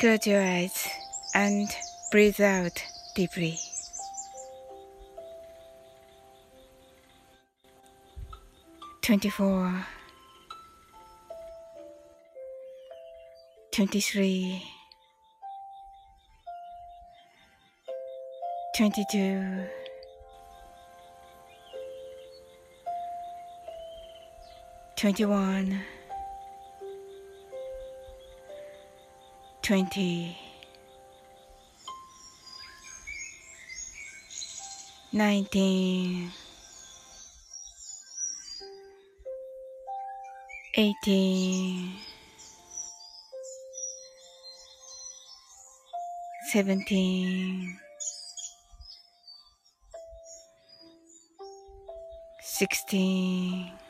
Close your eyes and breathe out deeply. Twenty-four, twenty-three, twenty-two, twenty-one. 20 19 18 17 16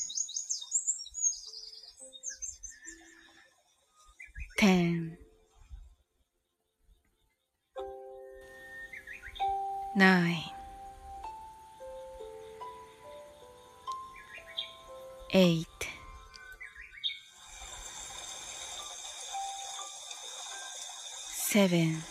seven,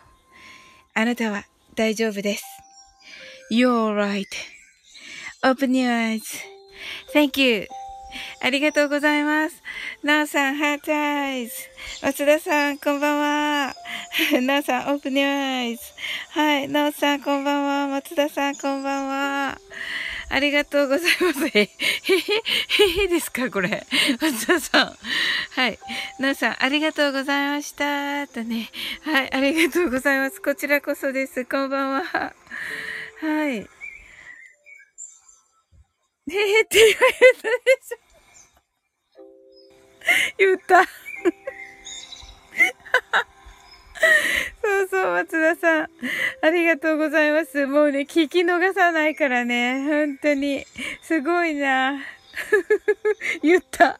あなたは大丈夫です。You're right.Open your eyes. Thank you. ありがとうございます。なおさん、ハートアイズ。松田さん、こんばんは。なおさん、オープニューアイズ。はい。なおさん、こんばんは。松田さん、こんばんは。ありがとうございます。へへ、へへですかこれ。松田さん。はい。なおさん、ありがとうございました。とね。はい。ありがとうございます。こちらこそです。こんばんは。はい。へへって言われたでしょ。言った。そうそう、松田さん。ありがとうございます。もうね、聞き逃さないからね。本当に。すごいな。言った。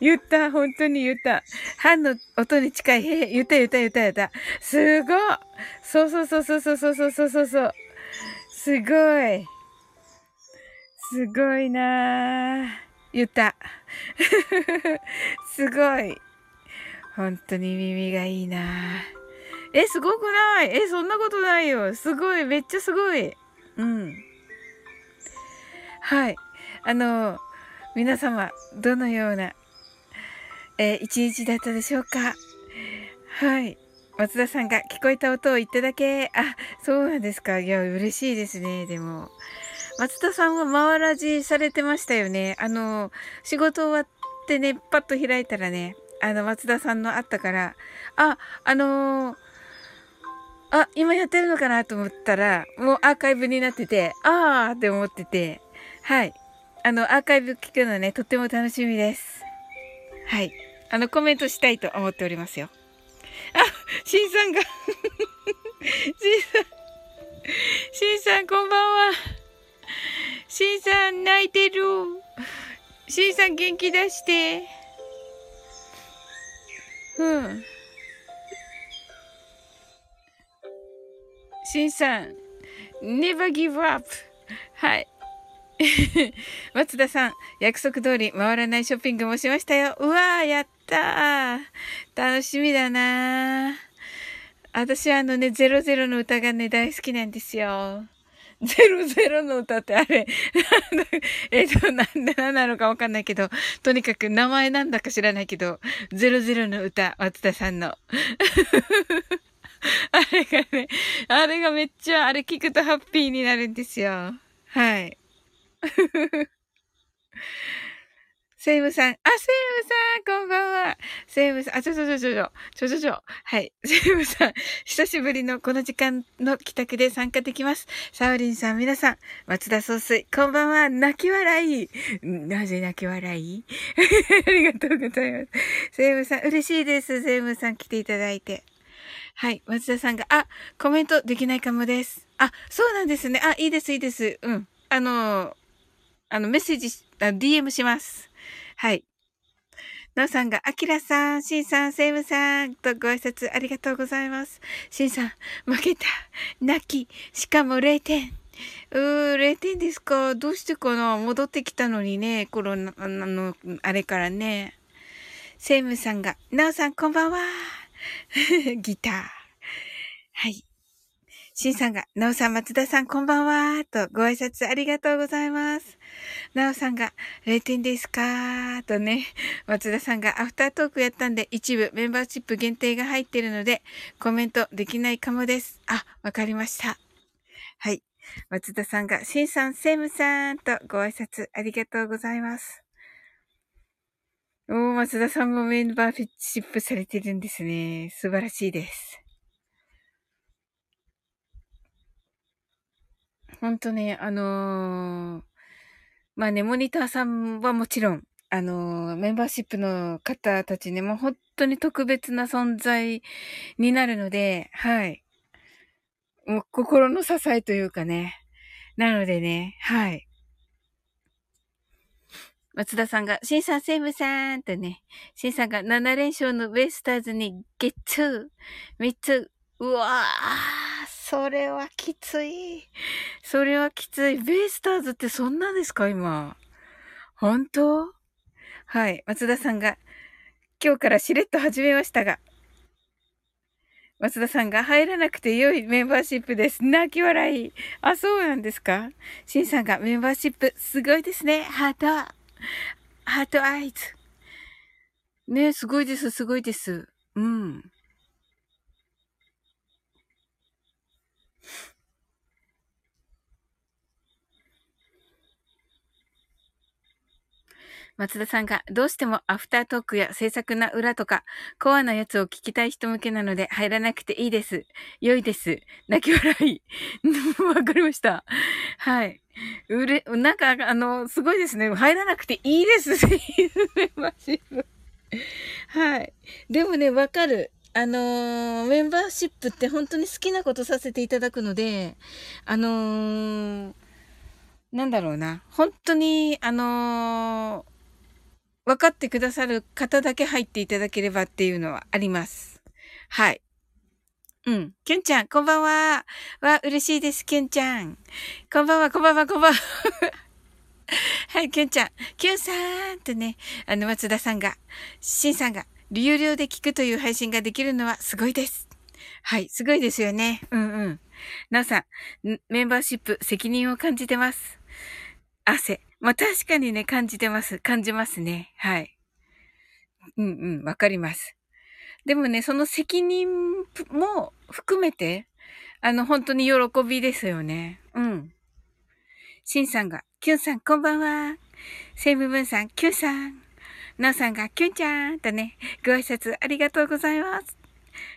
言った。本当に言った。歯の音に近い。へ言った言った言った言った。すごい。そうそうそうそうそうそうそうそうそう。すごい。すごいな言った。すごい。本当に耳がいいなえ、すごくない？え、そんなことないよ。すごい。めっちゃすごい。うん。はい。あの、皆様、どのような、えー、一日だったでしょうか？はい。松田さんが聞こえた音を言っただけ。あ、そうなんですか。いや、嬉しいですね。でも。松田さんは回らじされてましたよね。あの、仕事終わってね、パッと開いたらね、あの、松田さんのあったから、あ、あのー、あ、今やってるのかなと思ったら、もうアーカイブになってて、あーって思ってて、はい。あの、アーカイブ聞くのね、とっても楽しみです。はい。あの、コメントしたいと思っておりますよ。あ、しんさんが しんさん、しんさんこんばんは。しんさん泣いてる。しんさん元気出して。うん。しんさん、never give up. はい。松田さん、約束通り回らないショッピングもしましたよ。うわー、やったー。楽しみだなー。私はあのね、00の歌がね、大好きなんですよ。ゼロゼロの歌ってあれ、えっと、なんで何なのかわかんないけど、とにかく名前なんだか知らないけど、ゼロゼロの歌、松田さんの。あれがね、あれがめっちゃ、あれ聞くとハッピーになるんですよ。はい。セイムさん。あ、セイムさん、こんばんは。セイムさん、あ、ちょちょちょちょちょ、ちょちょちょ。はい。セイムさん、久しぶりのこの時間の帰宅で参加できます。サウリンさん、皆さん、松田総帥、こんばんは。泣き笑い。なぜ泣き笑い？ありがとうございます。セイムさん、嬉しいです。セイムさん来ていただいて。はい。松田さんが、あ、コメントできないかもです。あ、そうなんですね。あ、いいです、いいです。うん。あの、あの、メッセージ、DM します。はい。のうさんが、あきらさん、しんさん、セイムさんとご挨拶ありがとうございます。しんさん、負けた。泣き。しかも0点。うー、0点ですかどうしてかな戻ってきたのにね、コロナの、あのあれからね。セイムさんが、なおさん、こんばんは。ギター。はい。シンさんが、なおさん、松田さん、こんばんは。と、ご挨拶ありがとうございます。なおさんが、0点ですか？とね、松田さんが、アフタートークやったんで、一部メンバーシップ限定が入ってるので、コメントできないかもです。あ、わかりました。はい。松田さんが、シンさん、セムさんとご挨拶ありがとうございます。おー、松田さんもメンバーシップされてるんですね。素晴らしいです。ほんとね、あのー、まあね、モニターさんはもちろん、あの、メンバーシップの方たちね、もう本当に特別な存在になるので、はい。もう心の支えというかね。なのでね、はい。松田さんが、シンさん、セイムさんとね、シンさんが7連勝のベイスターズにゲッツー、3つ、うわー、それはきつい。それはきつい。ベイスターズってそんなんですか？今。本当？はい。松田さんが、今日からしれっと始めましたが、松田さんが入らなくて良いメンバーシップです。泣き笑い。あ、そうなんですか？シンさんがメンバーシップ、すごいですね。ハート。ハートアイズ。ねすごいです、すごいです。うん。松田さんが、どうしてもアフタートークや制作な裏とか、コアなやつを聞きたい人向けなので入らなくていいです。良いです。泣き笑い。わかりました。はい。うれ、なんか、あの、すごいですね。入らなくていいですね。メンバーシップ。はい。でもね、わかる。あのー、メンバーシップって本当に好きなことさせていただくので、あのー、なんだろうな。本当に、あのー、分かってくださる方だけ入っていただければっていうのはあります。はい。うん。きゅんちゃん、こんばんは。わ、嬉しいです、きゅんちゃん。こんばんは、こんばんは、こんばんは。はい、きゅんちゃん。きゅんさんとね、あの、松田さんが、しんさんが、有料で聞くという配信ができるのはすごいです。はい、すごいですよね。うんうん。なおさん、メンバーシップ責任を感じてます。汗。まあ、確かにね、感じてます。感じますね。はい。うんうん、わかります。でもね、その責任も含めて、あの、本当に喜びですよね。うん。シンさんが、キュンさん、こんばんは。セイムブンさん、キュンさん。ナオさんが、キュンちゃんとね、ご挨拶ありがとうございます。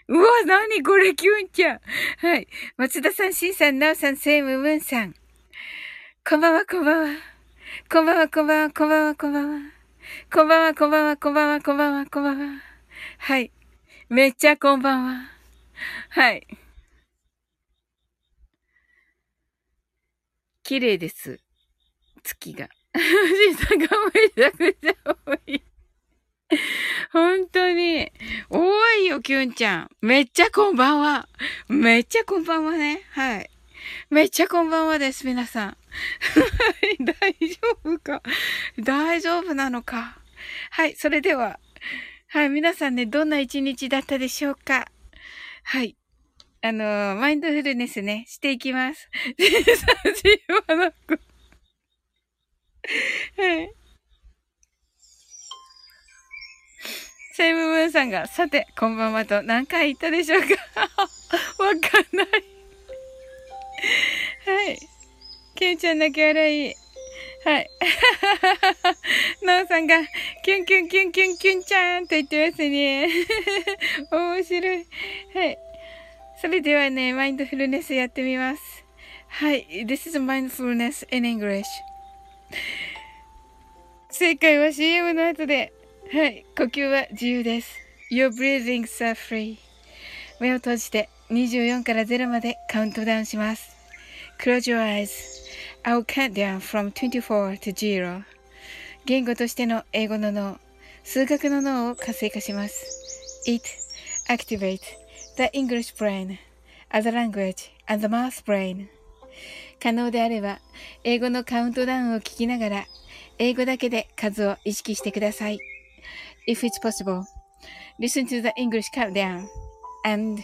うわ、なにこれ、キュンちゃん。はい。松田さん、シンさん、ナオさん、セイムブンさん。こんばんは、こんばんは。こんばんは、こんばんは、こんばんは、こんばんは。こんばんは、こんばんは、こんばんは、こんばんは、こんばんは。はい。めっちゃこんばんは。はい。綺麗です。月が。富士山がめちゃくちゃ多い。本当に。多いよ、キュンちゃん。めっちゃこんばんは。めっちゃこんばんはね。はい。めっちゃこんばんはです、皆さん。大丈夫か？大丈夫なのか？はい、それでは。はい、皆さんね、どんな一日だったでしょうか？はい。あのー、マインドフルネスね、していきます。はい。セイムムーンさんが、さて、こんばんはと何回言ったでしょうか？わかんないはい。ケンちゃん泣き笑い。はい。なおさんが、キュンキュンキュンキュンキュンちゃんと言ってますね。面白い。はい。それではね、マインドフルネスやってみます。はい。This is mindfulness in English. 正解は CM の後で。はい。呼吸は自由です。Your breathings are free. 目を閉じて24から0までカウントダウンします。Close your eyes. I'll count down from 24 to 0. 言語としての英語の脳、数学の脳を活性化します。It activates the English brain as a language and the math brain. 可能であれば、英語のカウントダウンを聞きながら、英語だけで数を意識してください。If it's possible, listen to the English countdown and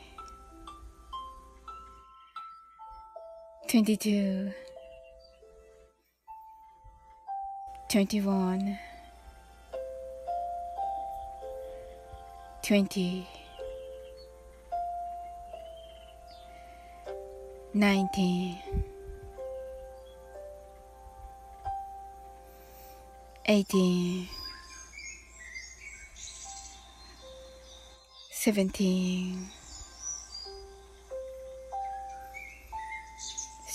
22 21 20 19 18 17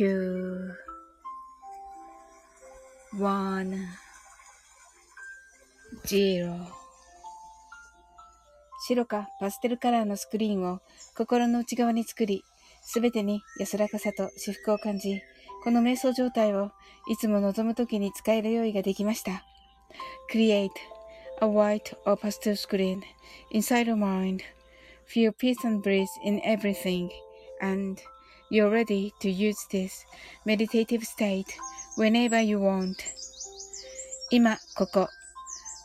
two, one, zero 白かパステルカラーのスクリーンを心の内側に作り、すべてに安らかさと至福を感じ、この瞑想状態をいつも望むときに使える用意ができました。Create a white or pastel screen inside your mind. Feel peace and bliss in everything. And you're ready to use this meditative state whenever you want. 今、ここ。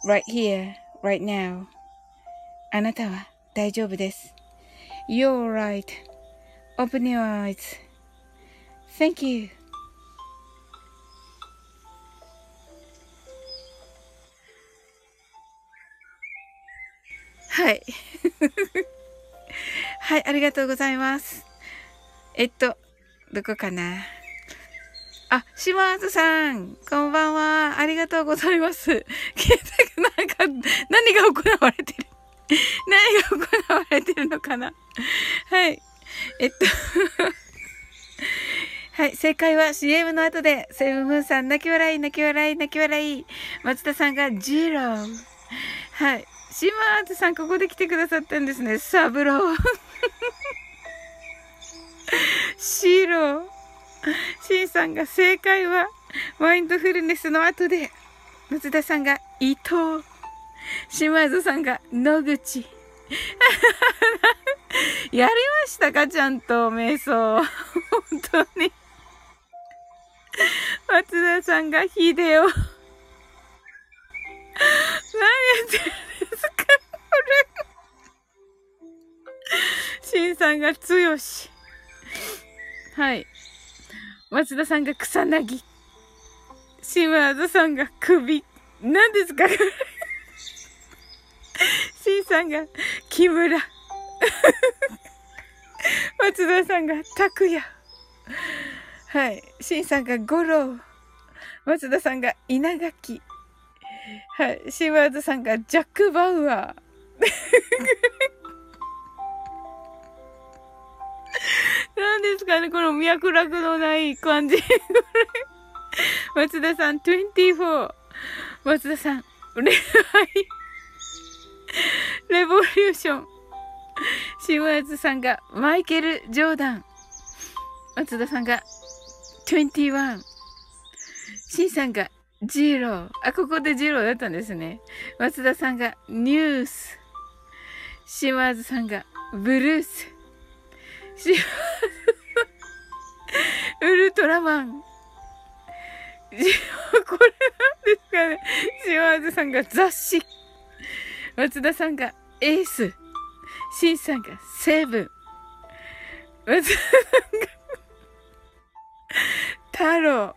right here, right now. あなたは大丈夫です。You're right.Open your eyes.Thank you. はい。はい、ありがとうございます。 えっと、どこかな？あ、島津さん、こんばんは。ありがとうございます。なんか、何が行われてる？何が行われてるのかな？はい。えっと はい。正解は CM の後で、セブンムーンさん、泣き笑い、泣き笑い、泣き笑い。松田さんがジロー。はい。島津さん、ここで来てくださったんですね。サブロー。シロー。シンさんが正解は、マインドフルネスの後で、松田さんが伊藤。島津さんが野口。やりましたかちゃんと瞑想。本当に。松田さんが秀夫。何やってるんですかこれ。シンさんが剛。はい。松田さんが草薙。島津さんが首。何ですかこれ？シンさんが木村。松田さんが拓也。はい。シンさんが五郎。松田さんが稲垣。はい。島津さんがジャック・バウアー。ですかねこの脈絡のない感じ。松田さん24。松田さん、恋愛。レボリューション。島津さんがマイケル・ジョーダン。松田さんが21。シンさんがジロー。あ、ここでジローだったんですね。松田さんがニュース。島津さんがブルース。島津ウルトラマン。これなんですかね。島津さんが雑誌。松田さんがエース。シンさんがセブン。松田さんが太郎。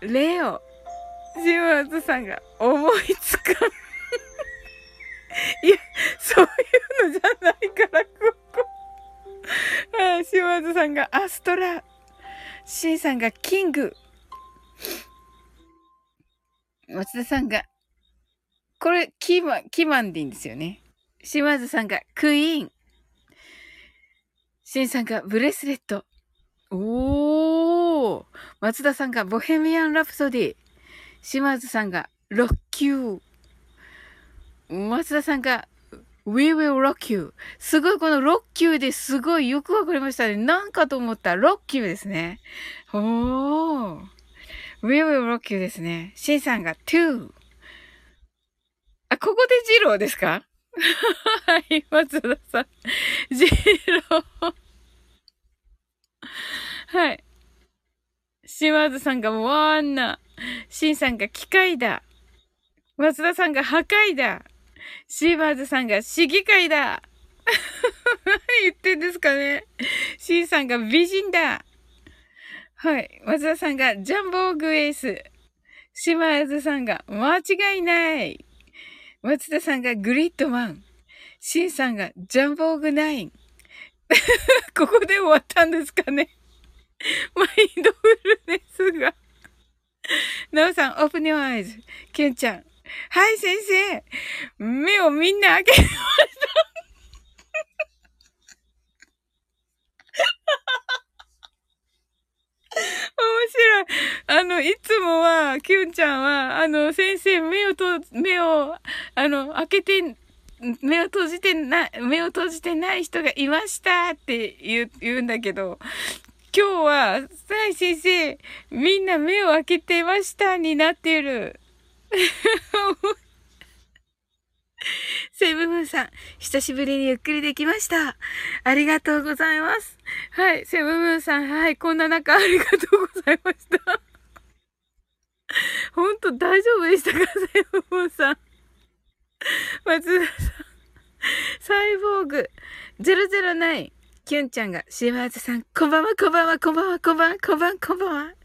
レオ。島津さんが思いつかん。いや、そういうのじゃないから、ここ。あ島津さんがアストラ。シンさんがキング。松田さんがこれ、キーマン、キーマンでいいんですよね。島津さんがクイーン。シンさんがブレスレット。おー。松田さんがボヘミアン・ラプソディ。島津さんがロッキュー。松田さんが We will rock you. すごい、このロッキューですごいよくわかりましたね。なんかと思ったらロッキューですね。おー。We will rock you ですね。シンさんが to.。あ、ここでジローですか？はい、松田さん。ジロー。はい。島津さんがワンナ。シンさんが機械だ。松田さんが破壊だ。シーバーズさんが市議会だ。言ってんですかね。シンさんが美人だ。はい。松田さんがジャンボーグエース。島津さんが間違いない。松田さんがグリッドマン。シンさんがジャンボーグナイン。ここで終わったんですかね。マインドフルネスが。なおさん、オープニュアイズ。キュンちゃん。はい、先生。目をみんな開けました。面白い。あの、いつもは、キュンちゃんは、あの、先生、目をと、目を、あの、開けて、目を閉じてな、目を閉じてない人がいましたって言う、言うんだけど、今日は、さい先生、みんな目を開けてましたになっている。セブブンさん、久しぶりにゆっくりできました。ありがとうございます。はい、セブブンさん、はい、こんな中ありがとうございました。ほんと大丈夫でしたかセブブンさん。松田さん、サイボーグ、009。キュンちゃんが、シワーズさん、こんばんは、こんばんは、こんばんは、こんばんは、こんばんは、こんばんは。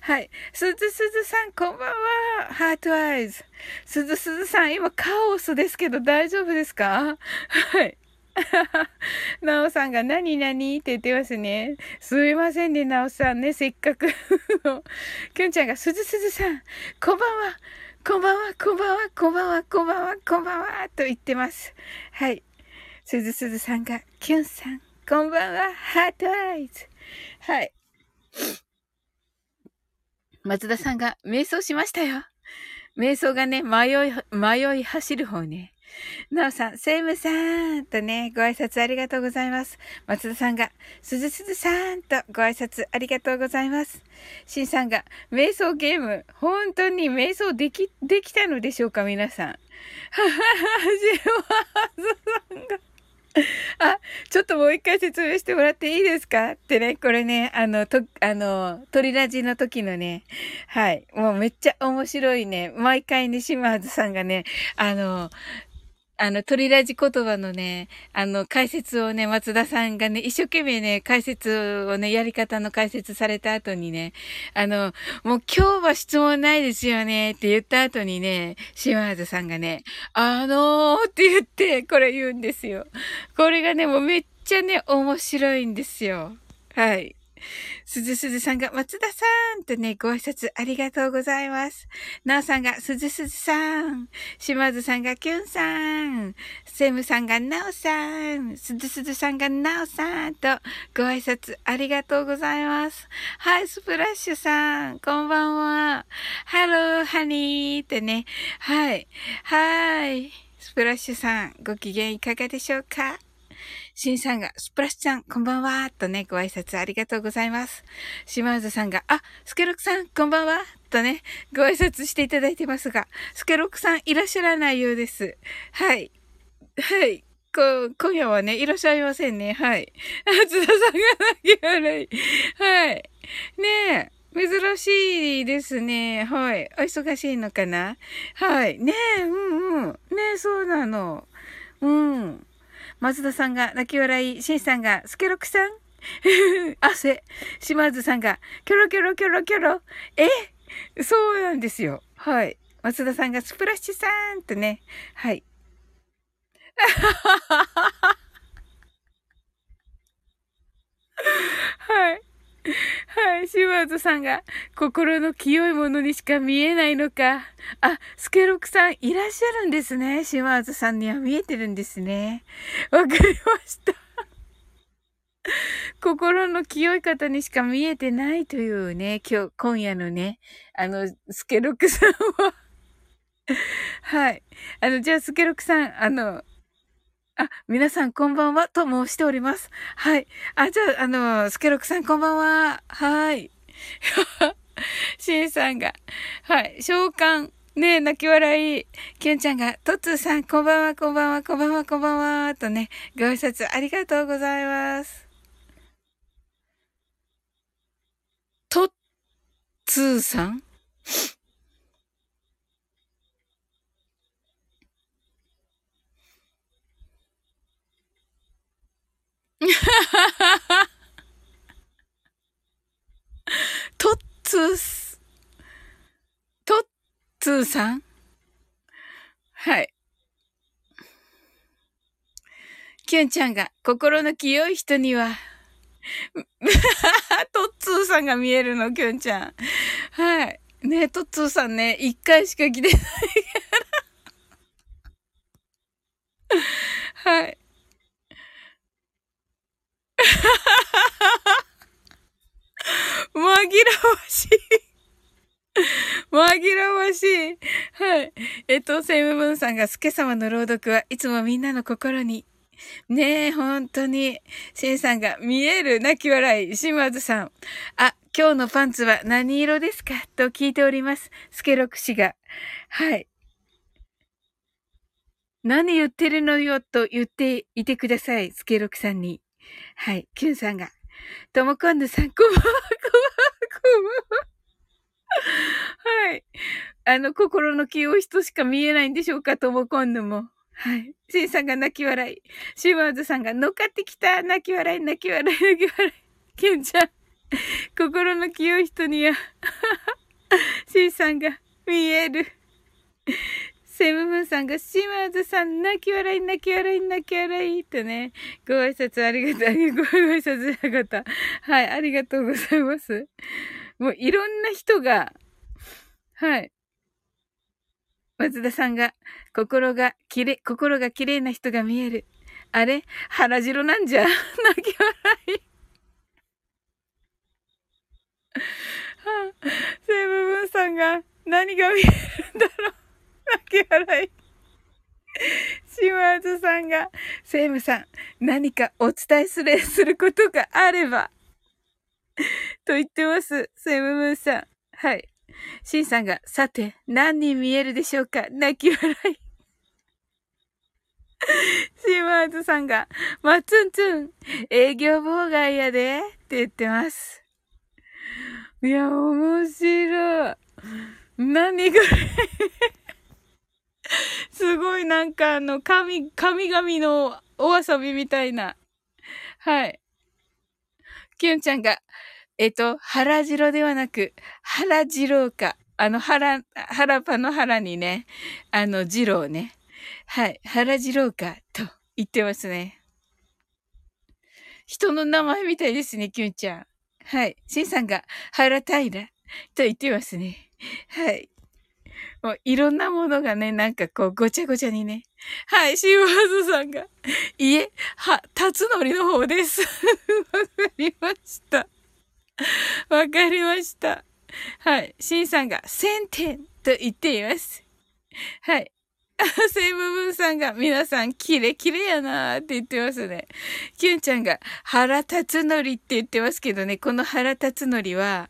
はい。すずすずさん、こんばんは。ハートアイズ。すずすずさん、今カオスですけど大丈夫ですか？はい。なおさんが何何って言ってますね。すいませんね、なおさんね、せっかくきゅんちゃんが、すずすずさん、こんばんは。こんばんは、こんばんは、こんばんは、こんばんは、こんばんは、と言ってます。はい。すずすずさんが、きゅんさん、こんばんは、ハートアイズ。はい。松田さんが瞑想しましたよ。瞑想がね、迷い、迷い走る方ね。なおさん、セイムさんとね、ご挨拶ありがとうございます。松田さんが、すずすずさんとご挨拶ありがとうございます。しんさんが、瞑想ゲーム、本当に瞑想でき、できたのでしょうか皆さん。ははは、じわはずさんが、あ、ちょっともう一回説明してもらっていいですか？ってね、これね、あの、と、あの、鳥ラジの時のね、はい、もうめっちゃ面白いね、毎回ね、島津さんがね、あの、あの、鳥ラジ言葉のね、あの、解説をね、松田さんがね、一生懸命ね、解説をね、やり方の解説された後にね、あの、もう今日は質問ないですよね、って言った後にね、島津さんがね、あのーって言って、これ言うんですよ。これがね、もうめっちゃね、面白いんですよ。はい。すずすずさんが、松田さんとね、ご挨拶ありがとうございます。なおさんが、すずすずさん。島津さんが、きゅんさん。セムさんが、なおさん。すずすずさんが、なおさんと、ご挨拶ありがとうございます。はい、スプラッシュさん。こんばんは。 Hello, honey ってね。はい。はい。スプラッシュさん、ご機嫌いかがでしょうか？シンさんが、スプラッシュさん、こんばんは、とね、ご挨拶ありがとうございます。島津さんが、あ、スケロクさん、こんばんは、とね、ご挨拶していただいてますが、スケロクさんいらっしゃらないようです。はい。はい。こ今夜はね、いらっしゃいませんね。はい。あ、津田さんが泣き笑い。はい。ねえ。珍しいですね。はい。お忙しいのかなはい。ねえ、うんうん。ねえ、そうなの。うん。松田さんが泣き笑い、シンさんがスケロクさん？汗。島津さんがキョロキョロキョロキョロ。え？そうなんですよ。はい。松田さんがスプラッシュさんとね。はい。はい。はい、島津さんが、心の清いものにしか見えないのか。あ、スケロクさんいらっしゃるんですね。島津さんには見えてるんですね。わかりました。心の清い方にしか見えてないというね、今日、今夜のね、あの、スケロクさんは はい。あの、じゃあ、スケロクさん、あの、あ、皆さんこんばんはと申しております。はい。あ、じゃあ、あの、スケロクさんこんばんは。はい。シンさんが、はい。召喚。ねえ、泣き笑い。キュンちゃんが、トツーさん、こんばんは、こんばんは、こんばんは、こんばんは、とね、ご挨拶ありがとうございます。と、つーさん？とっつーす、とっつーさん？はい。きゅんちゃんが心の清い人には、トッツーさんが見えるの、きゅんちゃん。はい。ねトッツーさんね、一回しか来てないから。はい。紛らわしい 紛らわしい。はい。えっと、セイムブンさんが、スケ様の朗読はいつもみんなの心にねえ、本当に。シンさんが見える泣き笑い。島津さん。あ、今日のパンツは何色ですかと聞いております。スケロク氏が。はい。何言ってるのよと言っていてください。スケロクさんに。はい。キュンさんが。ともこんぬさん、こんばんは、こんばんは、こんばんは。はい。あの、心の清い人しか見えないんでしょうかともこんぬも。はい。シンさんが泣き笑い。シーワーズさんが乗っかってきた。泣き笑い、泣き笑い、泣き笑い。ケンちゃん。心の清い人には、シンさんが見える。セムムーンさんが、シマーズさん、泣き笑い、泣き笑い、泣き笑い、とね、ご挨拶ありがとう、ご挨拶ありがとう。はい、ありがとうございます。もういろんな人が、はい、松田さんが、心がきれ、心が綺麗な人が見える。あれ？腹白なんじゃ？泣き笑い。はあ、セブブンさんが、何が見えるんだろう泣き笑い。島津さんが、セイムさん、何かお伝えする、することがあれば、と言ってます。セイムムーンさん。はい。シンさんが、さて、何人見えるでしょうか？泣き笑い。シーマーズさんが、まっつんつん、営業妨害やで、って言ってます。いや、面白い。何これ すごいなんかあの、神、神々のお遊びみたいな。はい。キュンちゃんが、えっと、腹白ではなく、腹二郎か。あの、腹、腹パの腹にね、あの、二郎ね。はい、腹二郎か、と言ってますね。人の名前みたいですね、キュンちゃん。はい。シンさんが、腹平と言ってますね。はい。もういろんなものがね、なんかこう、ごちゃごちゃにね。はい、シーワーズさんが、いえ、は、辰則の方です。わかりました。わかりました。はい。シンさんが1000点と言っています。はい。セイムブンさんが皆さんキレキレやなーって言ってますね。キュンちゃんが腹立つのりって言ってますけどね、この腹立つのりは、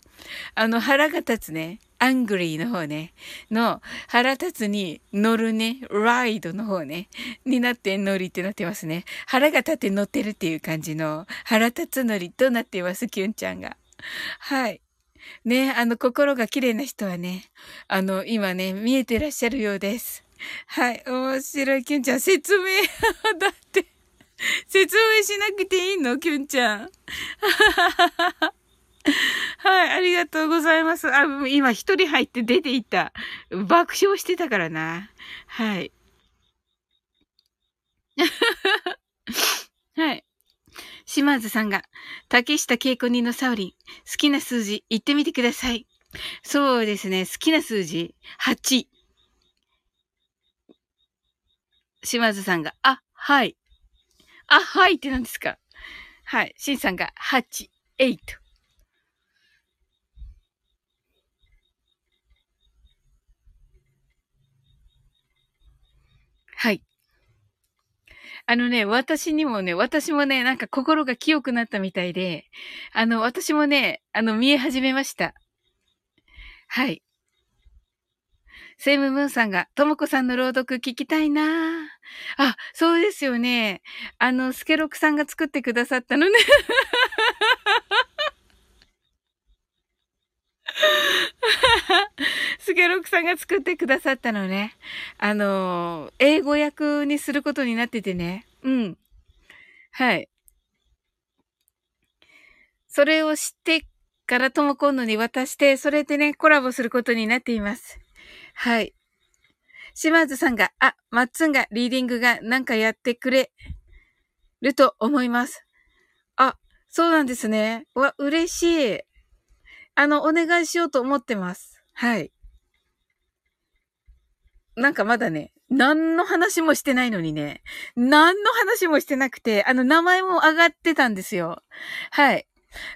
あの腹が立つね、アングリーの方ね、の腹立つに乗るね、ライドの方ね、になって乗りってなってますね。腹が立って乗ってるっていう感じの腹立つのりとなっています、キュンちゃんが。はい。ね、あの、心が綺麗な人はね、あの、今ね、見えてらっしゃるようです。はい、面白い、キュンちゃん。説明 だって、説明しなくていいのキュンちゃん。は はい、ありがとうございます。あ、今一人入って出ていった。爆笑してたからな。はい。はい。島津さんが、竹下恵子ニのサウリン、好きな数字言ってみてください。そうですね、好きな数字、8。島津さんが、あ、はい。あ、はいって何ですかはい。シンさんが、8、8。はい。あのね、私にもね、私もね、なんか心が清くなったみたいで、あの、私もね、あの、見え始めました。はい。セイムムーンさんが、ともこさんの朗読聞きたいなあ、そうですよね。あの、スケロクさんが作ってくださったのね。スケロクさんが作ってくださったのね。あの、英語訳にすることになっててね。うん。はい。それを知ってからとも今度に渡して、それでね、コラボすることになっています。はい。島津さんが、あ、マッツンがリーディングがなんかやってくれると思います。あ、そうなんですね。わ、嬉しい。あの、お願いしようと思ってます。はい。なんかまだね、何の話もしてないのにね、何の話もしてなくて、あの、名前も上がってたんですよ。はい。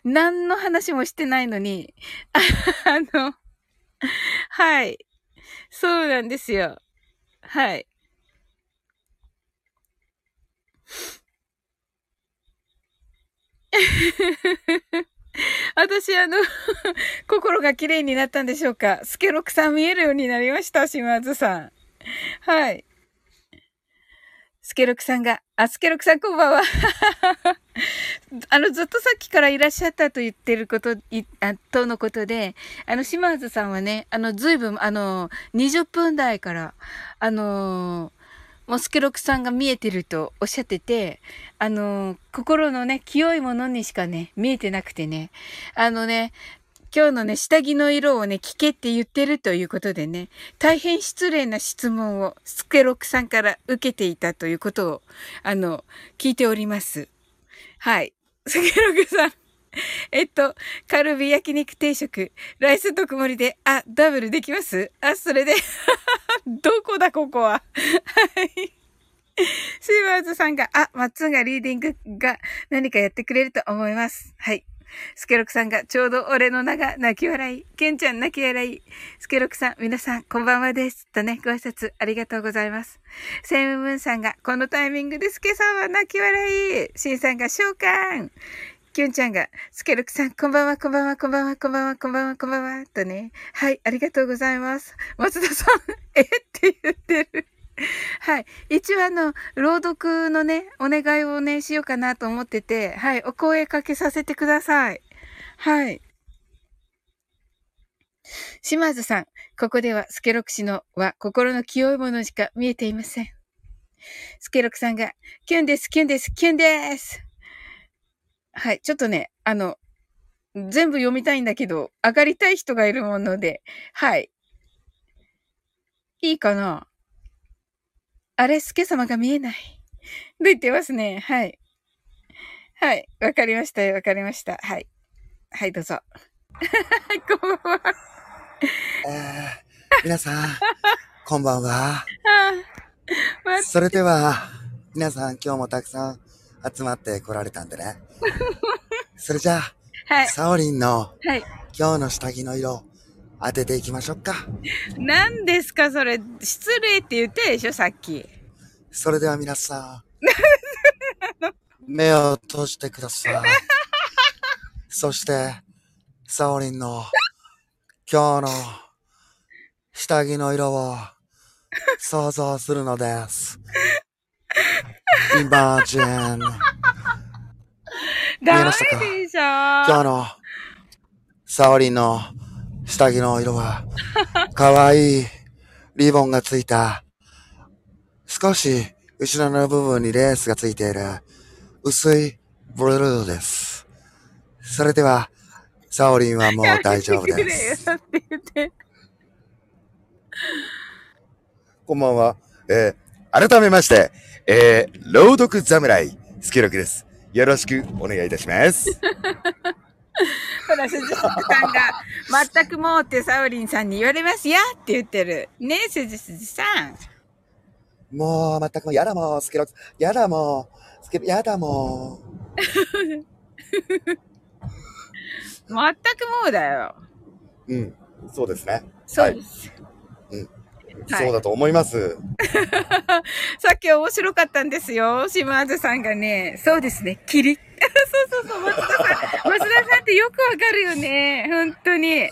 何の話もしてないのに、あの、はい。そうなんですよ。はい。私、あの 心が綺麗になったんでしょうか？スケロクさん見えるようになりました、島津さん。はい。スケロクさんが、あ、スケロクさんこんばんは。あの、ずっとさっきからいらっしゃったと言ってること、い、あ、とのことで、あの、島津さんはね、あの、ずいぶん、あの、20分台から、あのモスケロクさんが見えてるとおっしゃってて、あの、心のね、清いものにしかね、見えてなくてね、あのね、今日のね、下着の色をね、聞けって言ってるということでね、大変失礼な質問をスケロクさんから受けていたということを、あの、聞いております。はい。スケロクさん。えっと、カルビ焼肉定食、ライスと曇りで、あ、ダブルできます？あ、それで どこだ、ここは？はい。シーバーズさんが、あ、マッツンがリーディングが何かやってくれると思います。はい。スケロクさんが、ちょうど俺の名が泣き笑い。ケンちゃん泣き笑い。スケロクさん、皆さん、こんばんはです。とね、ご挨拶ありがとうございます。セイムムーンさんが、このタイミングでスケさんは泣き笑い。シンさんが、召喚。キュンちゃんが、スケルクさん、こんばんは、こんばんは、こんばんは、こんばんは、こんばんは、こんばんは、とね。はい、ありがとうございます。松田さん、え？って言ってる。はい。一応あの、朗読のね、お願いをね、しようかなと思ってて、はい、お声かけさせてください。はい。島津さん、ここではスケロク氏のは心の清いものしか見えていません。スケロクさんが、キュンです、キュンです、キュンですはい、ちょっとね、あの、全部読みたいんだけど、上がりたい人がいるもので、はい。いいかな？あれ、スケ様が見えない。と言ってますね？はい。はい。わかりましたよ。わかりました。はい。はい、どうぞ。こんばんは。えー、皆さん、こんばんは。それでは、皆さん今日もたくさん集まって来られたんでね。それじゃあ、はい。サオリンの、はい。今日の下着の色、当てていきましょうか。何ですか？それ、失礼って言ってでしょさっき。それでは皆さん、目を閉じてください。そして、サオリンの、今日の、下着の色を、想像するのです。イマジン。見えましたか？今日の、サオリンの下着の色は、かわいいリボンがついた、少し後ろの部分にレースがついている、薄いブルーです。それでは、サオリンはもう大丈夫です。こんばんは。えー、改めまして、えー、朗読侍、スケロクです。よろしくお願いいたします。ほら、鈴木さんが、全くもうってサオリンさんに言われますよって言ってる。ねえ、鈴木さん。もう、全くもう、やだもん、スケロク、やだもん、スケロ、やだもん。全くもうだよ。うん、そうですね。そうです。はい、うん。そうだと思います。さっき面白かったんですよ。島津さんがね、そうですね、キリ そうそうそう、松田さん。松田さんってよくわかるよね。本当に。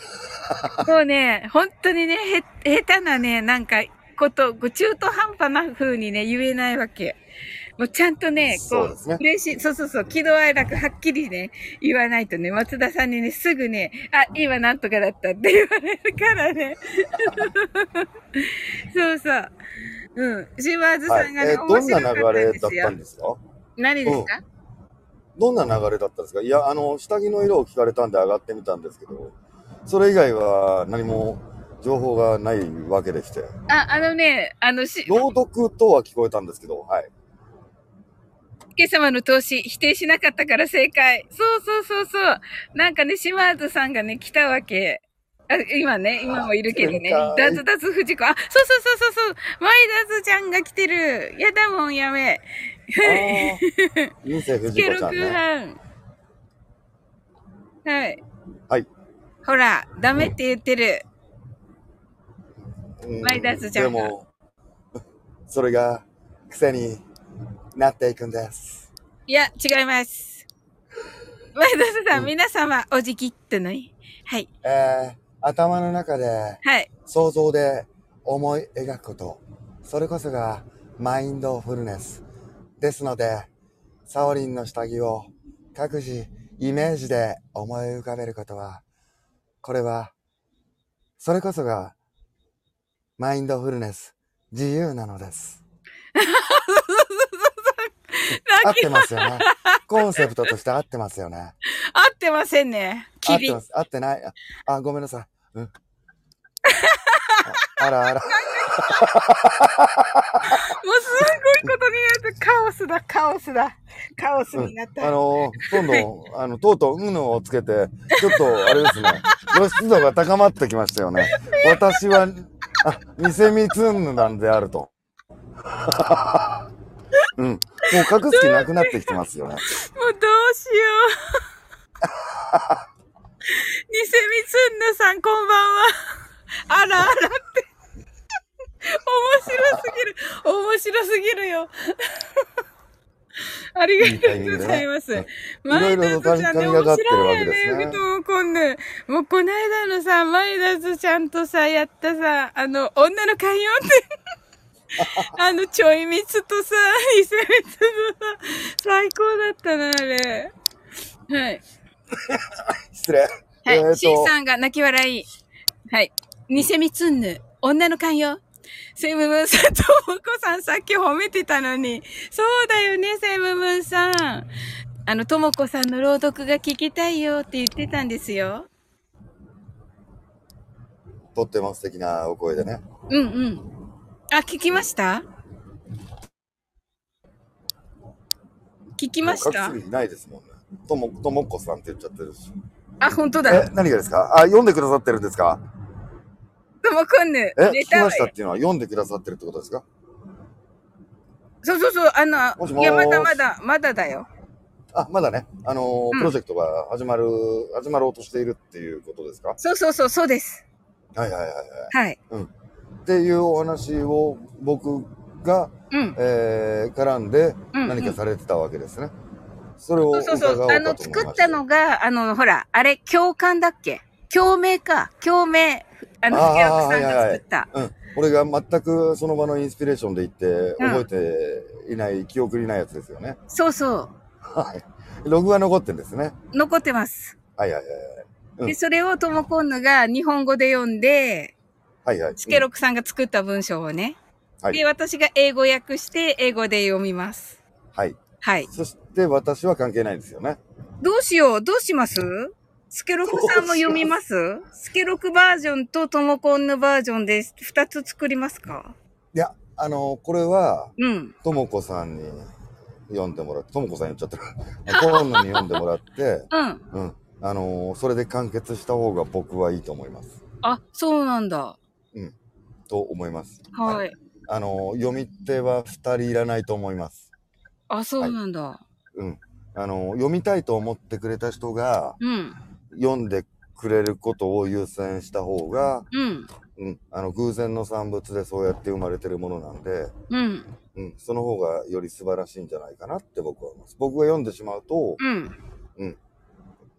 もうね、本当にね、へ、下手なね、なんか、こと、中途半端な風にね、言えないわけ。もうちゃんとね、こう、そうね嬉しい、そうそうそう、喜怒哀楽はっきりね、言わないとね、松田さんにね、すぐね、あ、今なんとかだったって言われるからね。そうそう。うん。島津はい。さんがね、えーどんな流れだったん。ですか？何ですか、どんな流れだったんですか？いや、あの、下着の色を聞かれたんで上がってみたんですけど、それ以外は何も情報がないわけでして、あ、あのね、あの、し、朗読とは聞こえたんですけど、はい。今朝の投資否定しなかったから正解。そうそうそうそう。なんかね、島津さんがね、来たわけ。あ今ね、今もいるけどね。ダズダズ藤子。あ、そうそうそうそうそう。マイダズちゃんが来てる。やだもん、やめ。ああ、二世藤子ちゃん。はい。はい。ほら、ダメって言ってる。うんマイダスちゃんがでも、それが癖になっていくんです。いや、違います。マイダズさん、うん皆様、おじきってのに。はい。えー、頭の中ではい。想像で思い描くこと、それこそがマインドフルネス。ですので、サオリンの下着を各自イメージで思い浮かべることは、これは、それこそがマインドフルネス、自由なのです。合ってますよね。コンセプトとして合ってますよね。合ってませんね。合ってます。合ってない。あ、あごめんなさい。うん。ああらあら。すごいことになって、カオスだ、カオスだ。カオスになった。あのー、今度、あの、とうとう、うのをつけて、ちょっと、あれですね、露出度が高まってきましたよね。私は、あ、偽光ぬなんであると。うん。もう隠す気なくなってきてますよね。もうどうしよう。ニセミツンヌさん、こんばんは。あらあらって。面白すぎる。面白すぎるよ。ありがとうございます。いいマイダズちゃんね、面白いわけですねね。ふとこんね。もうこの間のさ、マイダズちゃんとさ、やったさ、あの、女の寛容って。あの、ちょいみつとさ、伊勢みつのさ、最高だったな、あれ。はい。失礼。はい。えーさんが泣き笑い。はい。ニセミツンヌ。女の勘よ。セムムンさん、ともこさんさっき褒めてたのに。そうだよね、セムムンさん。あの、ともこさんの朗読が聞きたいよって言ってたんですよ。とっても素敵なお声でね。うんうん。あ、聞きました？聞きました？隠ないですもんね。とも、ともっこさんって言っちゃってるし。あ、本当えだ。、何がですか？あ、読んでくださってるんですか？ともこんぬ。え、聞きましたっよ。ていうのは読んでくださってるってことですか？そうそうそう、あのもし、もーしいや、まだまだ、まだだよ。あ、まだね、あのーうんプロジェクトが始まる、始まろうとしているっていうことですか？そうそうそう、そうです。はいはいはいはい。はい。っていうお話を僕が、うん。えー、絡んでうん何かされてたわけですね。それをそうそうそう。あの、作ったのが、あの、ほら、あれ、共感だっけ？共鳴か。共鳴。あの、あー福山さんが作った。うん。俺が全くその場のインスピレーションで言って、うん覚えていない、記憶にないやつですよね。そうそはい。ログは残ってんですね。う。残ってます。はいはいはいうんで、それをともこんぬが日本語で読んで、はい。はいはい。スケロクさんが作った文章をね。はいで、私が英語訳して、英語で読みます。はい。はい。そして私は関係ないですよね。どうしよう？どうします？スケロクさんも読みます？スケロクバージョンとともこんぬバージョンで二つ作りますか？いや、あの、これは、うん。ともこさんに読んでもらって、ともこさん言っちゃってる。コンヌに読んでもらって、うん。うん。あのーそれで完結した方が僕はいいと思います。あ、そうなんだ。と思います。はい。あのー読み手は二人いらないと思います。あ、そうなんだ。うん。あのー読みたいと思ってくれた人がうん。読んでくれることを優先した方が、うん。うん。あの、偶然の産物でそうやって生まれてるものなんで、うん。うん。その方がより素晴らしいんじゃないかなって僕は思います。僕が読んでしまうと、うん。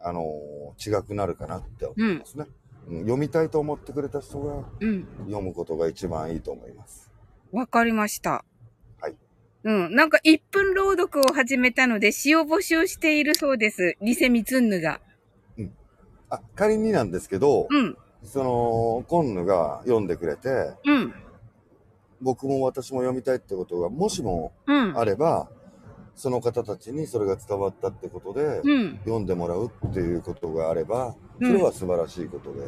あのー違くなるかなって思いますね、うん読みたいと思ってくれた人がうん。読むことが一番いいと思います。わかりました。はい。うん。なんか1分朗読を始めたので詩を募集しているそうです。リセミツンヌが。あ、仮になんですけど、うん。その、コンヌが読んでくれて、うん。僕も私も読みたいってことが、もしもうん。あれば、その方たちにそれが伝わったってことで、うん。読んでもらうっていうことがあれば、うんそれは素晴らしいことで、わ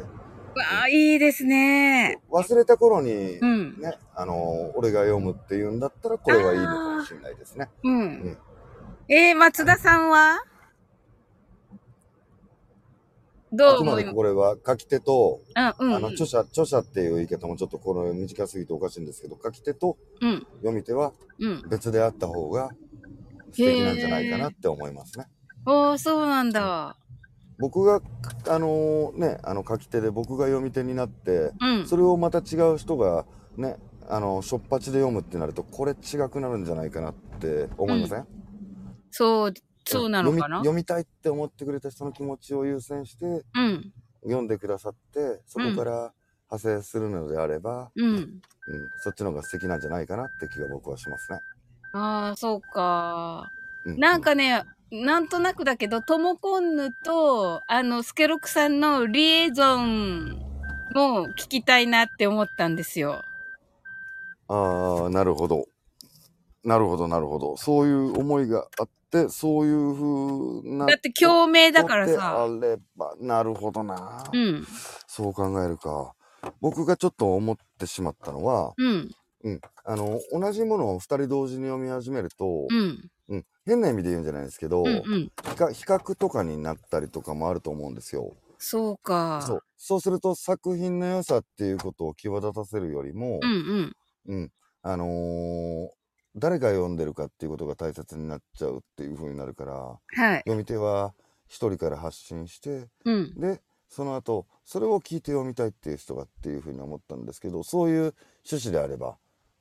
あ、いいですね。忘れた頃に、うん。ね、あの、俺が読むっていうんだったら、これはいいのかもしれないですね。うん。んえー、松田さんは？どうあくまでこれは書き手と、うん、うん。あの、著者、著者っていう言い方もちょっとこの短すぎておかしいんですけど、書き手とうん。読み手はうん。別であった方が素敵なんじゃないかなって思いますね。おー、そうなんだ。僕が、あのね、あの書き手で僕が読み手になって、うん。それをまた違う人がね、あの、しょっぱちで読むってなると、これ違くなるんじゃないかなって思いません、そう、そうなのかな？読み読みたいって思ってくれた人の気持ちを優先してうん。読んでくださって、そこから派生するのであれば、うん。うん、そっちの方が素敵なんじゃないかなって気が僕はしますね。ああ、そうか。うなんかね、なんとなくだけど、トモコンヌと、あの、スケロクさんのリエゾンも聞きたいなって思ったんですよ。ああ、なるほど。なるほど、なるほど。そういう思いがあって、そういう風な。だって共鳴だからことさ。であれば、なるほどな、うん。そう考えるか。僕がちょっと思ってしまったのは、うん。うん。あの、同じものを二人同時に読み始めると、うん。うん。変な意味で言うんじゃないですけど、うん。うん。比較とかになったりとかもあると思うんですよ。そうか。そう。そうすると作品の良さっていうことを際立たせるよりも、うんうん。うん。あのー誰が読んでるかっていうことが大切になっちゃうっていう風になるから、はい。読み手は一人から発信して、うん。で、その後、それを聞いて読みたいっていう人がっていう風に思ったんですけど、そういう趣旨であれば、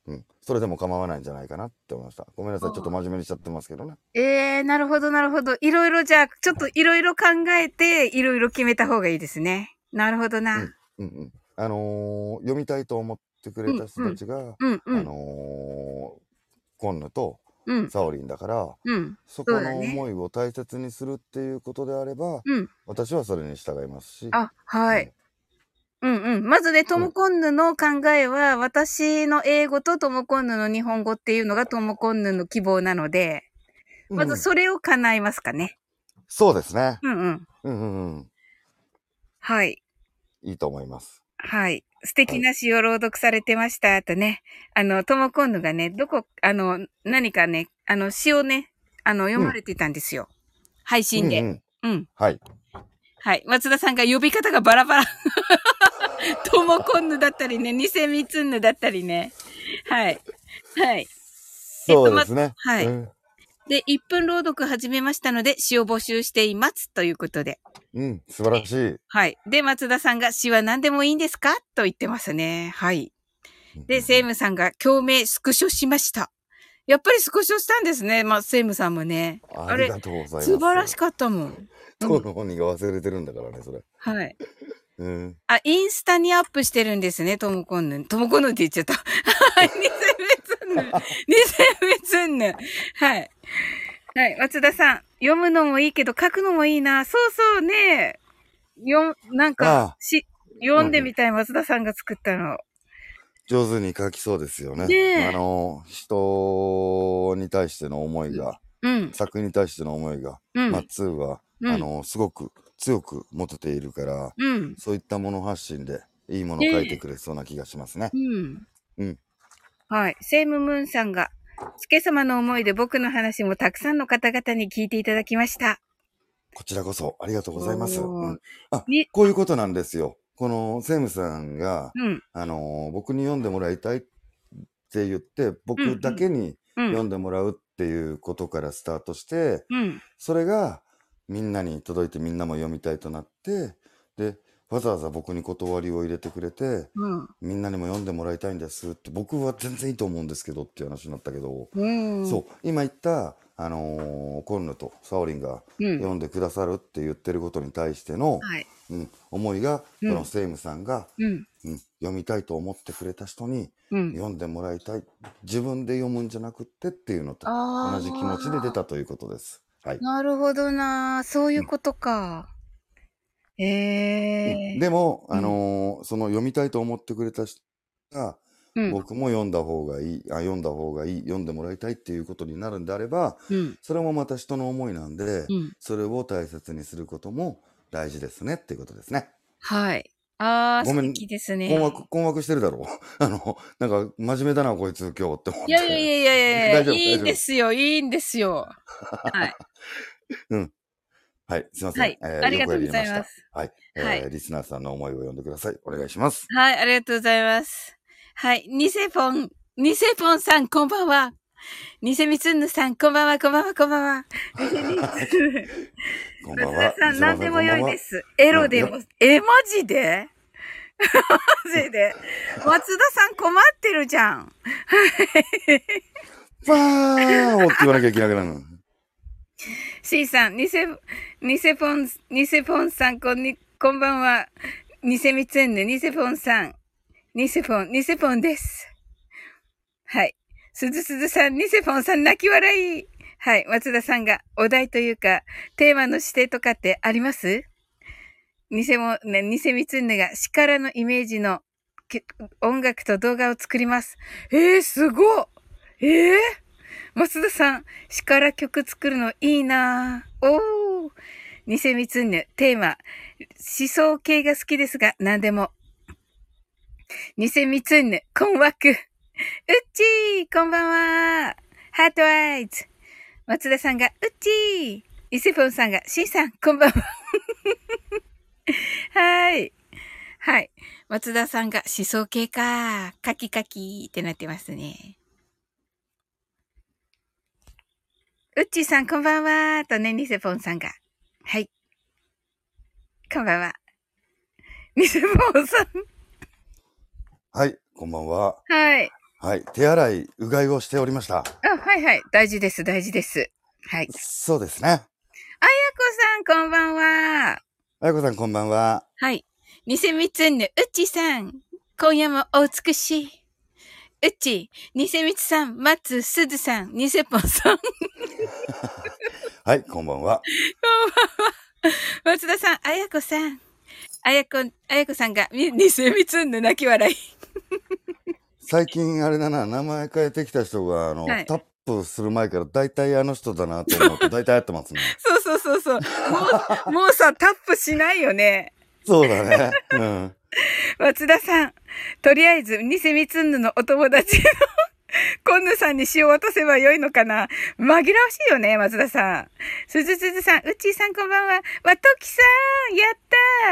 うん。それでも構わないんじゃないかなって思いました。ごめんなさい。ちょっと真面目にしちゃってますけどね。えー、なるほど、なるほど。いろいろじゃあ、ちょっといろいろ考えて、いろいろ決めた方がいいですね。なるほどな。うんうんうん。あのー読みたいと思ってくれた人たちが、うん、うん、あのーコンヌとうん、サオリンだから、うん、そこの思いを大切にするっていうことであれば、うん。私はそれに従いますし。あ、はい。うんうん。まずね、トモコンヌの考えは、私の英語とトモコンヌの日本語っていうのがトモコンヌの希望なので、うんまずそれを叶えますかね。そうですね。うんうん。うんうんうん。はい。いいと思います。はい。素敵な詩を朗読されてました。とね、あの、トモコンヌがね、どこ、あの、何かね、あの、詩をね、あの、読まれてたんですよ。配信で。うんうんうん。はい。はい。松田さんが呼び方がバラバラ。トモコンヌだったりね、ニセミツンヌだったりね。はい。はい。そうですね。はいうんで、1分朗読始めましたので、詩を募集しています。ということで。うん、素晴らしい。はい。で、松田さんが詩は何でもいいんですか？と言ってますね。はい。で、セイムさんが共鳴スクショしました。やっぱりスクショしたんですね。まあ、セイムさんもね。ありがとうございます。素晴らしかったもん。当の本人が忘れてるんだからね、それ。はい。うん。あ、インスタにアップしてるんですね、ともこんぬ。ともこんぬって言っちゃった。はい、ニセメツンヌ。ニセメツンヌ。はい。はい、松田さん。読むのもいいけど、書くのもいいな。そうそうね。よ、なんあかあ、し、読んでみたい、松田さんが作ったの。上手に書きそうですよね。ねえあの、人に対しての思いが、うん。作品に対しての思いが、うん。まあ、2は、うんあの、すごく強く持てているから、うん。そういったもの発信で、いいものを書いてくれそうな気がしますね。うん。うん。はい。セイムムーンさんが、スケ様の思いで僕の話もたくさんの方々に聞いていただきました。こちらこそ、ありがとうございます。うんあに、こういうことなんですよ。この、セムさんが、うん。あのー僕に読んでもらいたいって言って、僕だけにうん。読んでもらうっていうことからスタートして、うん。それがみんなに届いてみんなも読みたいとなって、で、わざわざ僕に断りを入れてくれて、うん。みんなにも読んでもらいたいんですって、僕は全然いいと思うんですけどっていう話になったけど、うん。そう、今言った、あのーコンヌとサオリンがうん。読んでくださるって言ってることに対しての、はい。うん、思いが、うんこのセイムさんが、うん。うん、読みたいと思ってくれた人にうん。読んでもらいたい。自分で読むんじゃなくってっていうのと。同じ気持ちで出たということです。はい。なるほどな。そういうことか。ええうんでも、うんあのーその読みたいと思ってくれた人が、うん。僕も読んだ方がいいあ、読んだ方がいい、読んでもらいたいっていうことになるんであれば、うん。それもまた人の思いなんで、うん。それを大切にすることも大事ですねっていうことですね。はい。ああ、ごですね。困惑、困惑してるだろう。あの、なんか、真面目だな、こいつ今日って思って。いやいやいやいやいや 大丈夫いいんですよ、いいんですよ。はい。はい、すいません。はいえーありがとうございまます。はい、えーはいリスナーさんの思いを読んでください。お願いします。はい、ありがとうございます。はい、ニセポン、ニセポンさん、こんばんは。ニセミツンヌさん、こんばんは、こんばんは、こんばんは。こんばんは。さん、何でもよいです。す。エロでも、え、マジで？マジで？松田さん困ってるじゃん。わーおって言わなきゃいけなくなるの。C さん、ニセ、ニセポン、ニセポンさん、こんに、こんばんは。ニセミツンヌ、ニセポンさん。ニセポン、ニセポンです。はい。すずすずさん、ニセポンさん、泣き笑い。はい。松田さんが、お題というか、テーマの指定とかってあります？ニセモ、ね、ニセミツンヌが、力のイメージの音楽と動画を作ります。えー、すごっえー、松田さん、しから曲作るのいいなぁ。おー。ニセミツンヌ、テーマ、思想系が好きですが、何でも。ニセミツンヌ、困惑。うっちー、こんばんは。ハートアイズ。松田さんが、うっちー。イセポンさんが、シーさん、こんばんは。はい。はい。松田さんが、思想系か。カキカキってなってますね。うっちーさん、こんばんは。とね、ニセポンさんが。はい。こんばんは。ニセポンさん。はい、こんばんは。はい。はい、手洗い、うがいをしておりました。あ、はいはい。大事です、大事です。はい。そうですね。あやこさん、こんばんは。あやこさん、こんばんは。はい。ニセミツンヌ、うっちーさん。今夜もお美しい。うっちー、ニセミツさん、松すずさん、ニセポンさん。はい、こんばんは。松田さん、あやこさん。あやこ、あやこさんが、みニセミツンヌ泣き笑い。最近あれだな、名前変えてきた人が、あの、はいタップする前から大体あの人だなと思うと大体やってますね。そうそうそうそう。もう、もうさ、タップしないよね。そうだね。うん。松田さん。とりあえず、ニセミツンヌのお友達のコンヌさんに塩渡せばよいのかな？紛らわしいよね、松田さん。すずすずさん、うっちーさんこんばんは。わ、ときさんやっ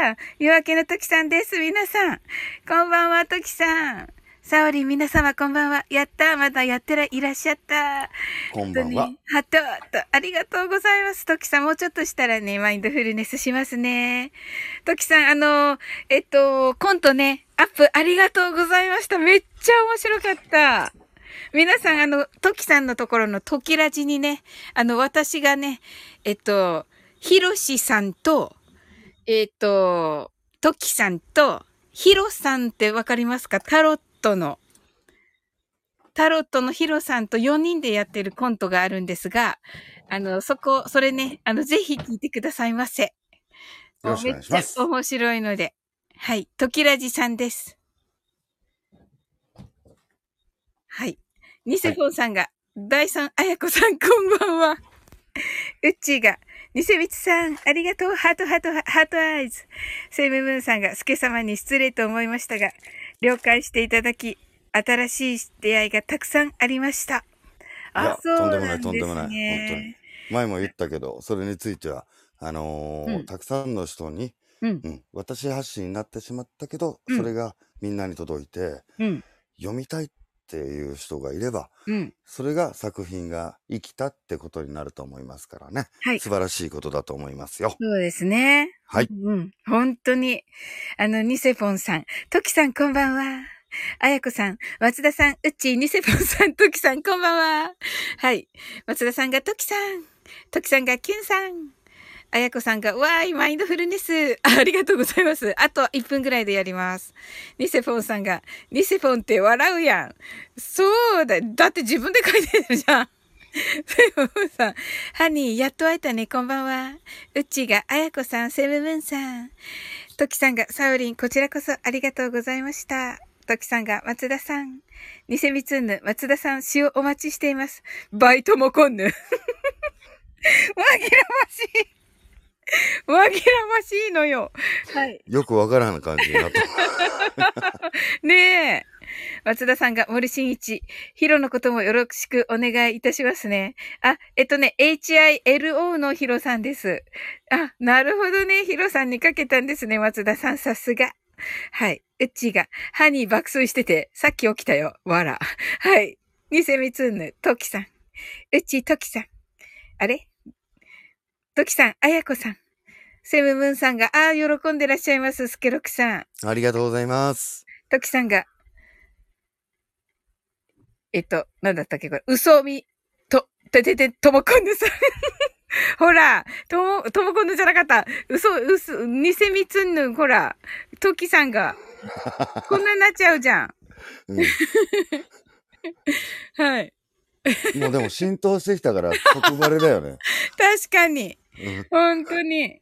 たー夜明けのときさんです、皆さん。こんばんは、ときさん。さおりん、皆様こんばんは。やったーまだやってらいらっしゃったこんばんは。ハットと、ありがとうございます。トキさん、もうちょっとしたらね、マインドフルネスしますね。トキさん、あの、えっと、コントね、アップありがとうございました。めっちゃ面白かった。皆さん、あの、トキさんのところのトキラジにね、あの、私がね、えっと、ヒロシさんと、えっと、トキさんと、ヒロさんってわかりますか？タロットの。タロットのヒロさんと4人でやってるコントがあるんですが、あの、そこ、それね、あの、ぜひ聞いてくださいませ。よろしくお願いしますめっちゃ面白いので。はい。トキラジさんです。はい。ニセフォンさんが、第三あやこさん、こんばんは。うっちーが、ニセビツさん、ありがとう、ハートハート、ハートアイズ。セイムムーンさんが、スケ様に失礼と思いましたが、了解していただき、新しい出会いがたくさんありました。あ、そうとんでもないなんですとんでもないね。前も言ったけど、それについては、あのーうんたくさんの人に、うんうん、私発信になってしまったけど、うんそれがみんなに届いて、うん、読みたいっていう人がいれば、うん。それが作品が生きたってことになると思いますからね。はい。素晴らしいことだと思いますよ。そうですね。はい。うん。本当に。あの、ニセポンさん。トキさん、こんばんは。あやこさん、松田さん、うっちー、ニセポンさん、トキさん、こんばんは。はい。松田さんがトキさん。トキさんがキュンさん。あやこさんが、わーい、マインドフルネス。あありがとうございます。あと1分ぐらいでやります。ニセフォンさんが、ニセフォンって笑うやん。そうだ。だって自分で書いてるじゃん。セブムーンさん、ハニー、やっと会えたね、こんばんは。うっちーが、あやこさん、セブムーンさん。トキさんが、サウリン、こちらこそありがとうございました。トキさんが、松田さん。ニセミツンヌ、松田さん、詩をお待ちしています。バイトもこんぬ。紛らわしい。紛らわしいのよ。はい。よくわからん感じになった。ねえ。松田さんが森進一、ヒロのこともよろしくお願いいたしますね。あ、えっとね、HILO のヒロさんです。あ、なるほどね。ヒロさんにかけたんですね。松田さん、さすが。はい。うっちーが、ハニー爆睡してて、さっき起きたよ。わら。はい。ニセミツンヌ、トキさん。うっちー、トキさん。あれ？トキさん、あやこさん。セムムーンさんが、ああ、喜んでらっしゃいます。スケロクさん。ありがとうございます。トキさんが、えっと、なんだったっけ？これ。嘘み、と、ててて、ともこんぬさん。ほら、とも、ともこんぬじゃなかった。嘘、嘘、偽みつんぬ、ほら、トキさんが、こんなになっちゃうじゃん。う はい。ん、もうでも浸透してきたから、即バレだよね。確かに。うん本当に。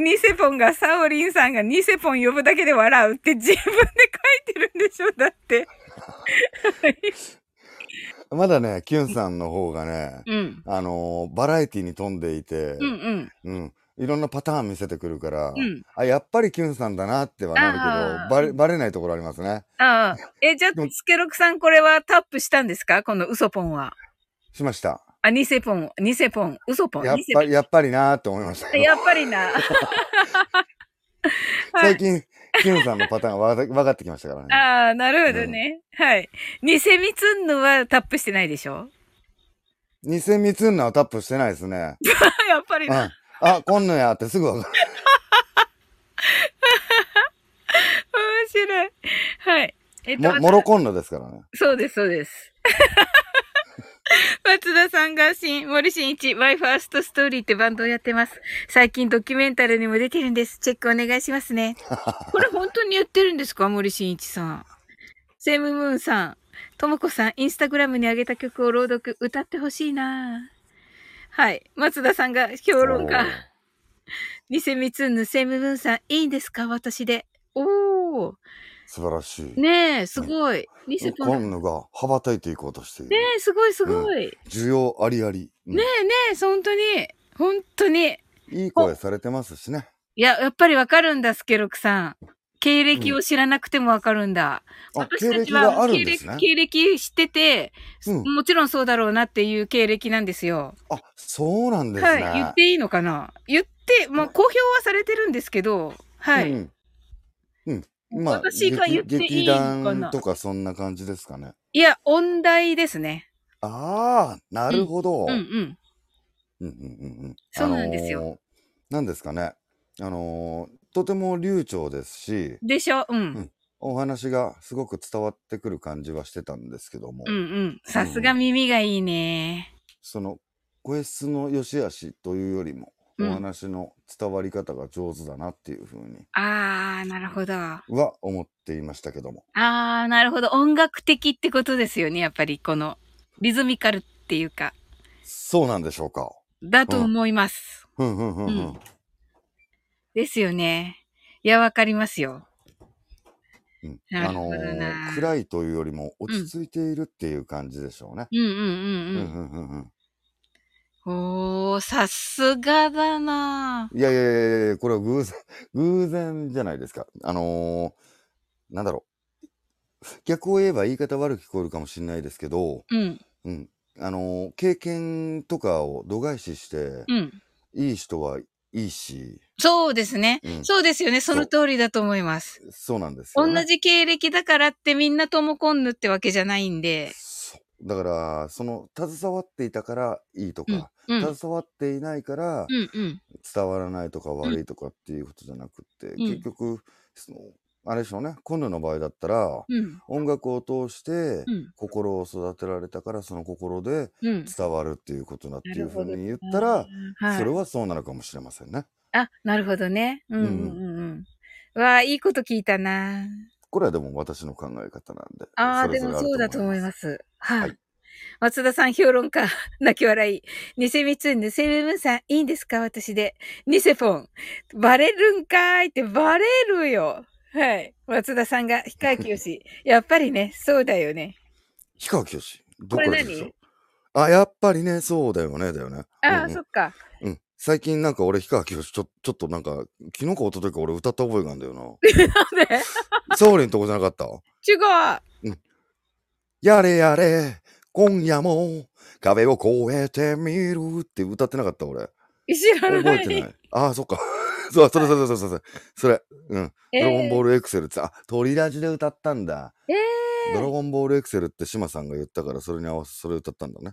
ニセポンが、サオリンさんがニセポン呼ぶだけで笑うって自分で書いてるんでしょだって。まだね、キュンさんの方がね、うん。あのーバラエティに富んでいて、うんうん。うん。いろんなパターン見せてくるから、うんあ、やっぱりキュンさんだなってはなるけど、バレ、バレないところありますね。ああ。え、じゃあスケロクさんこれはタップしたんですか？この嘘ポンは。しました。あ、ニセポン、ニセポン、嘘ポン。やっぱり、やっぱりなーって思いました。やっぱりな。はい最近、キュンさんのパターンが分かってきましたからね。ああ、なるほどね。はい。ニセミツンヌはタップしてないでしょ？偽ミツンナはタップしてないですね。やっぱりうん。な。あ、こんのやってすぐ分かる。面白い。はい。えっと、も、モロコンノですからね。そうです、そうです。松田さんが新、森進一、マイファーストストーリーってバンドをやってます。最近ドキュメンタルにも出てるんです。チェックお願いしますね。これ本当にやってるんですか森進一さん。セムムーンさん。ともこさん、インスタグラムに上げた曲を朗読、歌ってほしいなはい。松田さんが評論家。ニセミツンヌ、セムムーンさん、いいんですか私で。おー。素晴らしい。ねえ、すごい。ニセポン。コンヌが羽ばたいていこうとしている。ねえ、すごいすごい。需要ありあり。うんねえねえ、本当に、本当に。いい声されてますしね。いや、やっぱりわかるんだ、スケロクさん。経歴を知らなくてもわかるんだ。あ、私経たちは。経歴経歴知ってて、うんもちろんそうだろうなっていう経歴なんですよ。あ、そうなんですね。はい。言っていいのかな言って、まあ、公表はされてるんですけど、はい。うん。うん。まあ、私が言っていい劇のかな？団とかそんな感じですかね。いや、音大ですね。ああ、なるほど。うんうん。うんうんうんうん。そうなんですよあのー。なんですかね。あのーとても流暢ですし、でしょ？うん。んお話がすごく伝わってくる感じはしてたんですけども、うんうん。さすが耳がいいね。その声質の良し悪しというよりも、うんお話の伝わり方が上手だなっていうふうにああ、なるほど。は思っていましたけども。ああ、なるほど。音楽的ってことですよね。やっぱりこのリズミカルっていうか、そうなんでしょうか。だと思います。ふんふんふんふん。うんですよね。いや、わかりますよ。うんあのー暗いというよりも落ち着いているっていう感じでしょうね。うんうんんんんうんうんうんおー、さすがだないやいやいやいや、これは偶然、偶然じゃないですか。あのーなんだろう。逆を言えば言い方悪く聞こえるかもしれないですけど、うん、うん。あのー経験とかを度外視して、うん。いい人はいいし、そうですね。うんそうですよね。その通りだと思います。そうなんですよ、ね。同じ経歴だからってみんなともこんぬってわけじゃないんで。だから、その、携わっていたからいいとか、うん、うん、携わっていないからうん、うん。伝わらないとか悪いとかっていうことじゃなくって、ん結局、その、あれでしょうね。今度の場合だったら、うん。音楽を通してうん。心を育てられたから、その心でうん。伝わるっていうことだっていうふうに言っなたら、はい、それはそうなのかもしれませんね。あ、なるほどね。うんうんうんうん。わあ、いいこと聞いたな。これはでも私の考え方なんで。ああ、でもそうだと思いす。ます。はい。はい松田さん、評論家、泣き笑い。ニセミツンヌ、セブンさん、いいんですか？私で。ニセフォン。バレるんかーいって、バレるよ。はい。松田さんが、ヒカキヨシ。やっぱりね、そうだよね。氷川きよし。どこれこでしょ何あ、やっぱりね、そうだよね、だよね。ああ、うんうんそっか。うん。最近なんか俺、氷川きよし、ちょ、ちょっとなんか、昨日か一昨日か俺歌った覚えがあるんだよな。なんで？サオリンとこじゃなかった？違う。やれやれ、今夜も壁を越えてみるって歌ってなかった俺。知らない。覚えてない。ああ、そっか。そう、それそれそれそれそれ。うん。えードラゴンボールエクセルって、あ、鳥ラジで歌ったんだ。えドラー、ゴンボールエクセルって島さんが言ったから、それに合わせ、それ歌ったんだね。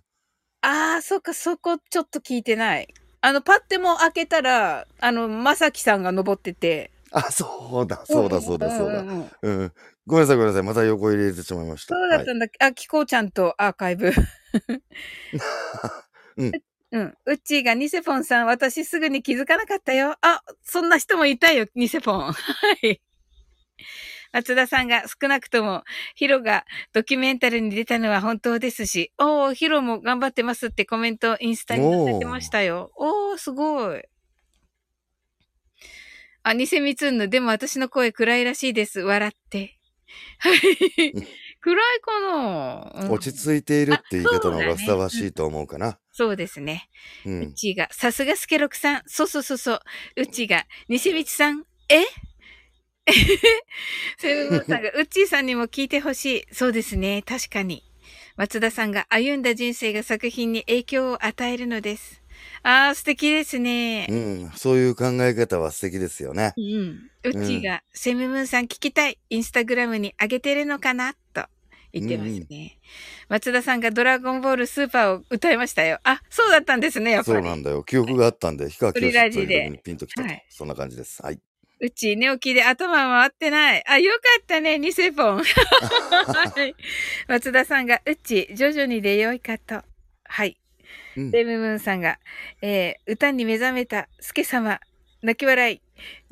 ああ、そっか、そこちょっと聞いてない。あの、パッても開けたら、あの、まさきさんが登ってて。あ、そうだ、そうだ、そうだ、そうだ。うん。ごめんなさい、ごめんなさい。また横入れてしまいました。そうだったんだっけ、あ、キコちゃんとアーカイブ。うん。うん。うっちーがニセポンさん、私すぐに気づかなかったよ。あ、そんな人もいたよ、ニセポン。はい。松田さんが少なくともヒロがドキュメンタルに出たのは本当ですし、おー、ヒロも頑張ってますってコメントインスタに載せてましたよ。おー、すごい。あ、偽ミツンヌ、でも私の声暗いらしいです。笑って。はい。暗いかな、うん落ち着いているって言い方の方がふさわしいと思うかな。そうですね。う。うんちが、さすがスケロクさん。そうそうそうそう。うちが、西光さん。え？セブンさんが、うっちーさんにも聞いてほしい。そうですね。確かに。松田さんが、歩んだ人生が作品に影響を与えるのです。あー、素敵ですね。うん。そういう考え方は素敵ですよね。うん。うちが、セムムーンさん聞きたい。インスタグラムに上げてるのかな？と言ってますね。松田さんがドラゴンボールスーパーを歌いましたよ。あ、そうだったんですね、やっぱり。そうなんだよ。記憶があったんで、氷川きよしという時にピンときたとはい。そんな感じです。はい。うち寝起きで頭回ってない。あ、よかったね、ニセポン。はい。松田さんが、うち、徐々にでよいかと。はい。うんレムムーンさんが、えー、歌に目覚めた、スケ様、泣き笑い、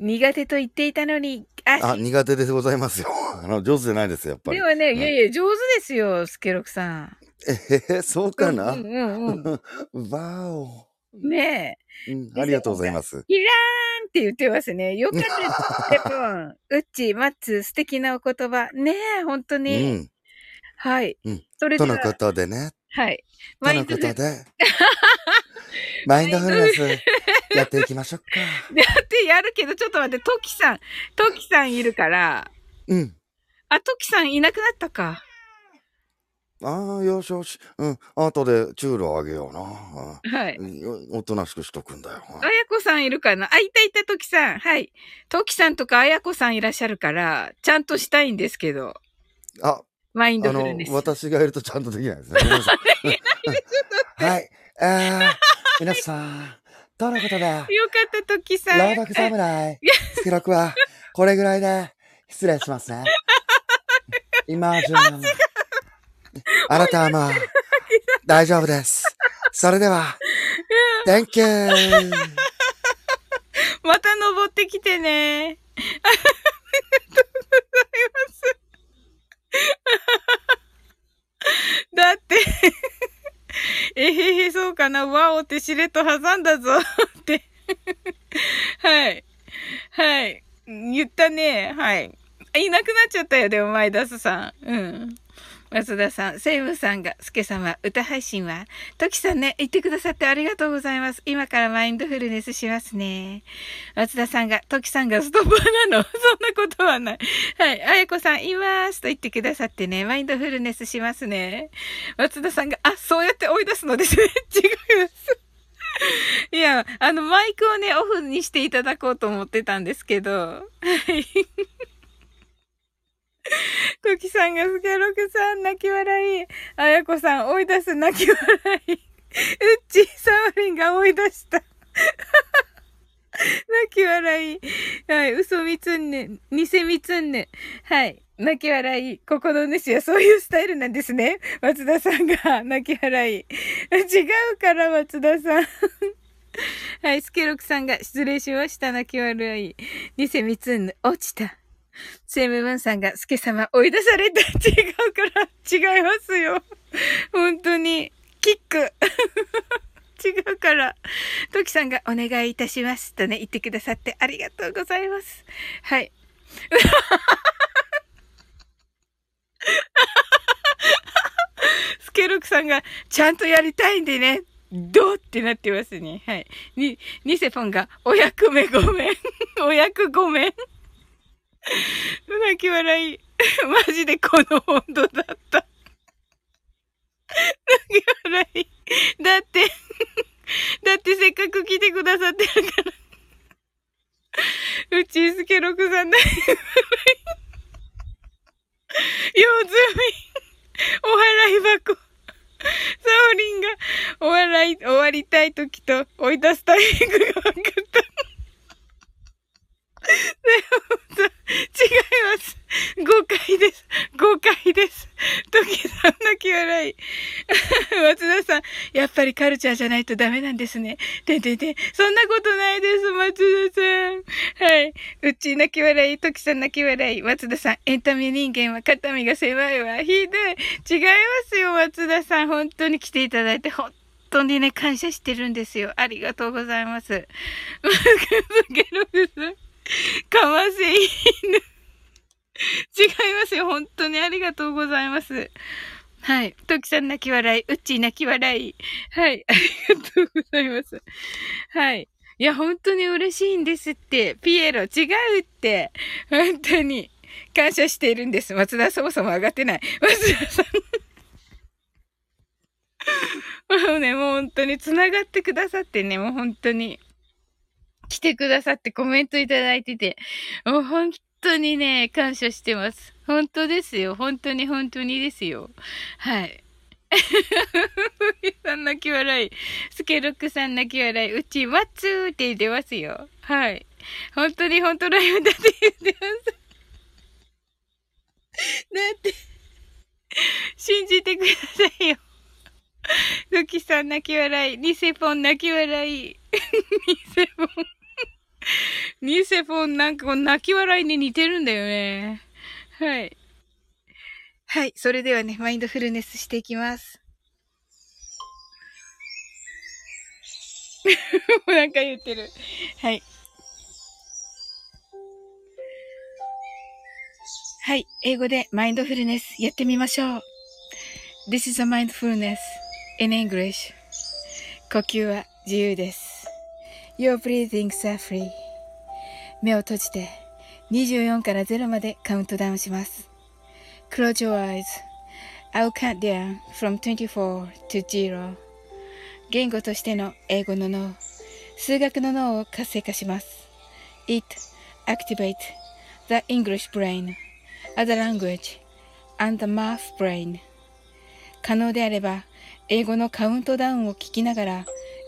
苦手と言っていたのに、あ、あ、苦手でございますよ。あの、上手じゃないです、やっぱり。でもね、うんいやいや、上手ですよ、スケロクさん。えへへ、そうかな、うんうんうん。わお、ねえ。うん。ありがとうございます。キラーンって言ってますね。よかったです。うっち、マッツ、素敵なお言葉。ねえ、本当うに。ん。はい。うんそれとの、ことでね。はい。とのことで。マインドフル ネス、やっていきましょうか。で やってやるけど、ちょっと待って、トキさん、トキさんいるから、うん。あ、トキさんいなくなったか。ああ、よしよし。うん。後でチュールをあげような。はい。うんおとなしくしとくんだよ。あやこさんいるかなあ、いたいた、トキさん。はい。トキさんとかあやこさんいらっしゃるから、ちゃんとしたいんですけど、あ、マインドフルネ、ス。私がいるとちゃんとできないですね。はい。えー、皆さん、とのことで、よかった、トキさん。朗読侍、記録は、これぐらいで、失礼しますね。今じゃあなたはもう、大丈夫です。それでは、Thank you! また登ってきてね。ありがとうございます。だって、えへへ、そうかな。わおってしれっと挟んだぞって。はい。はい。言ったね。はい。いなくなっちゃったよ、でも、マイダスさん。うん。松田さん、セイムさんが、スケ様、歌配信は、トキさんね、言ってくださってありがとうございます。今からマインドフルネスしますね。松田さんが、トキさんがストッパーなのそんなことはない。はい。あやこさん、いますと言ってくださってね、マインドフルネスしますね。松田さんが、あ、そうやって追い出すのですね。違います。いや、あの、マイクをね、オフにしていただこうと思ってたんですけど、はい。トキさんがスケロクさん泣き笑い。あやこさん追い出す泣き笑い。うっちーサオリンが追い出した。泣き笑い。はい。嘘みつんね。偽みつんね。はい。泣き笑い。ここの主はそういうスタイルなんですね。松田さんが 泣き笑い。違うから、松田さん。はい。スケロクさんが失礼しました。泣き笑い。偽みつんね。落ちた。セムムンさんが、スケ様追い出された。違うから、違いますよ。本当に。キック。違うから。トキさんがお願いいたしますとね、言ってくださってありがとうございます。はい。スケロクさんがちゃんとやりたいんでね、どうってなってますね。はい。に、ニセポンがお役目ごめん。お役ごめん。泣き笑い。マジでこの温度だった。泣き笑い。だって だってせっかく来てくださってるからうちすけろくさんだよ。用済み。お払い箱。サオリンがお笑い、終わりたい時と追い出すタイミングが分かった。でもさ、違い違います。誤解です。誤解です。時さん泣き笑い。松田さん、やっぱりカルチャーじゃないとダメなんですね。てんてんてん。そんなことないです、松田さん。はい。うち泣き笑い、時さん泣き笑い。松田さん、エンタメ人間は肩身が狭いわ。ひどい。違いますよ、松田さん。本当に来ていただいて、本当にね、感謝してるんですよ。ありがとうございます。ゲログさん。かませ犬。違いますよ。本当にありがとうございます。はい。トキさん泣き笑い。うっちー泣き笑い。はい。ありがとうございます。はい。いや、本当に嬉しいんですって。ピエロ、違うって。本当に。感謝しているんです。松田そもそも上がってない。松田さん。もうね、もう本当に繋がってくださってね、もう本当に。来てくださってコメントいただいてて、もう本当にね、感謝してます。本当ですよ。本当に本当にですよ。はい。さん泣き笑い。スケロックさん泣き笑い。うち、マッツーって言ってますよ。はい。本当に本当ライブだって言ってます。だって、信じてくださいよ。ルキさん泣き笑い。ニセポン泣き笑い。ニセポン。ニセフォンなんかこう泣き笑いに似てるんだよね。はい。はい。それではね、マインドフルネスしていきます。なんか言ってる。はい。はい。英語でマインドフルネスやってみましょう。This is a mindfulness in English. 呼吸は自由です。Your breathings are free. 目を閉じて24から0までカウントダウンします。Close your eyes. I'll count down from 24 to 0. 言語としての英語の脳、数学の脳を活性化します。It activates the English brain, other language, and the math brain. 可能であれば、英語のカウントダウンを聞きながら、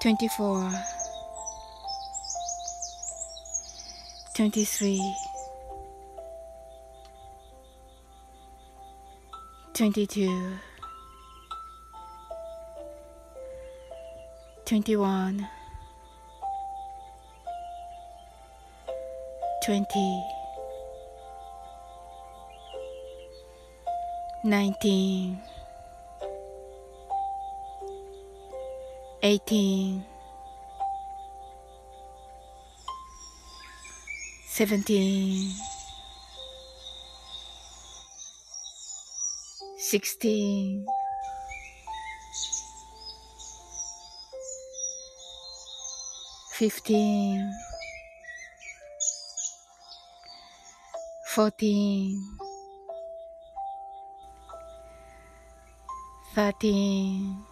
24 23 22 21 20 19 18 17 16 15 14 13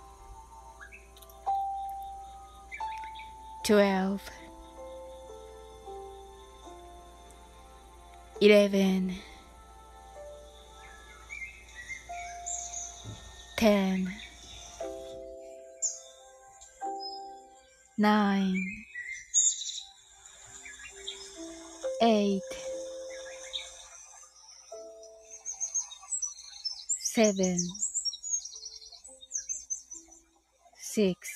12 11 10 9 8 7 6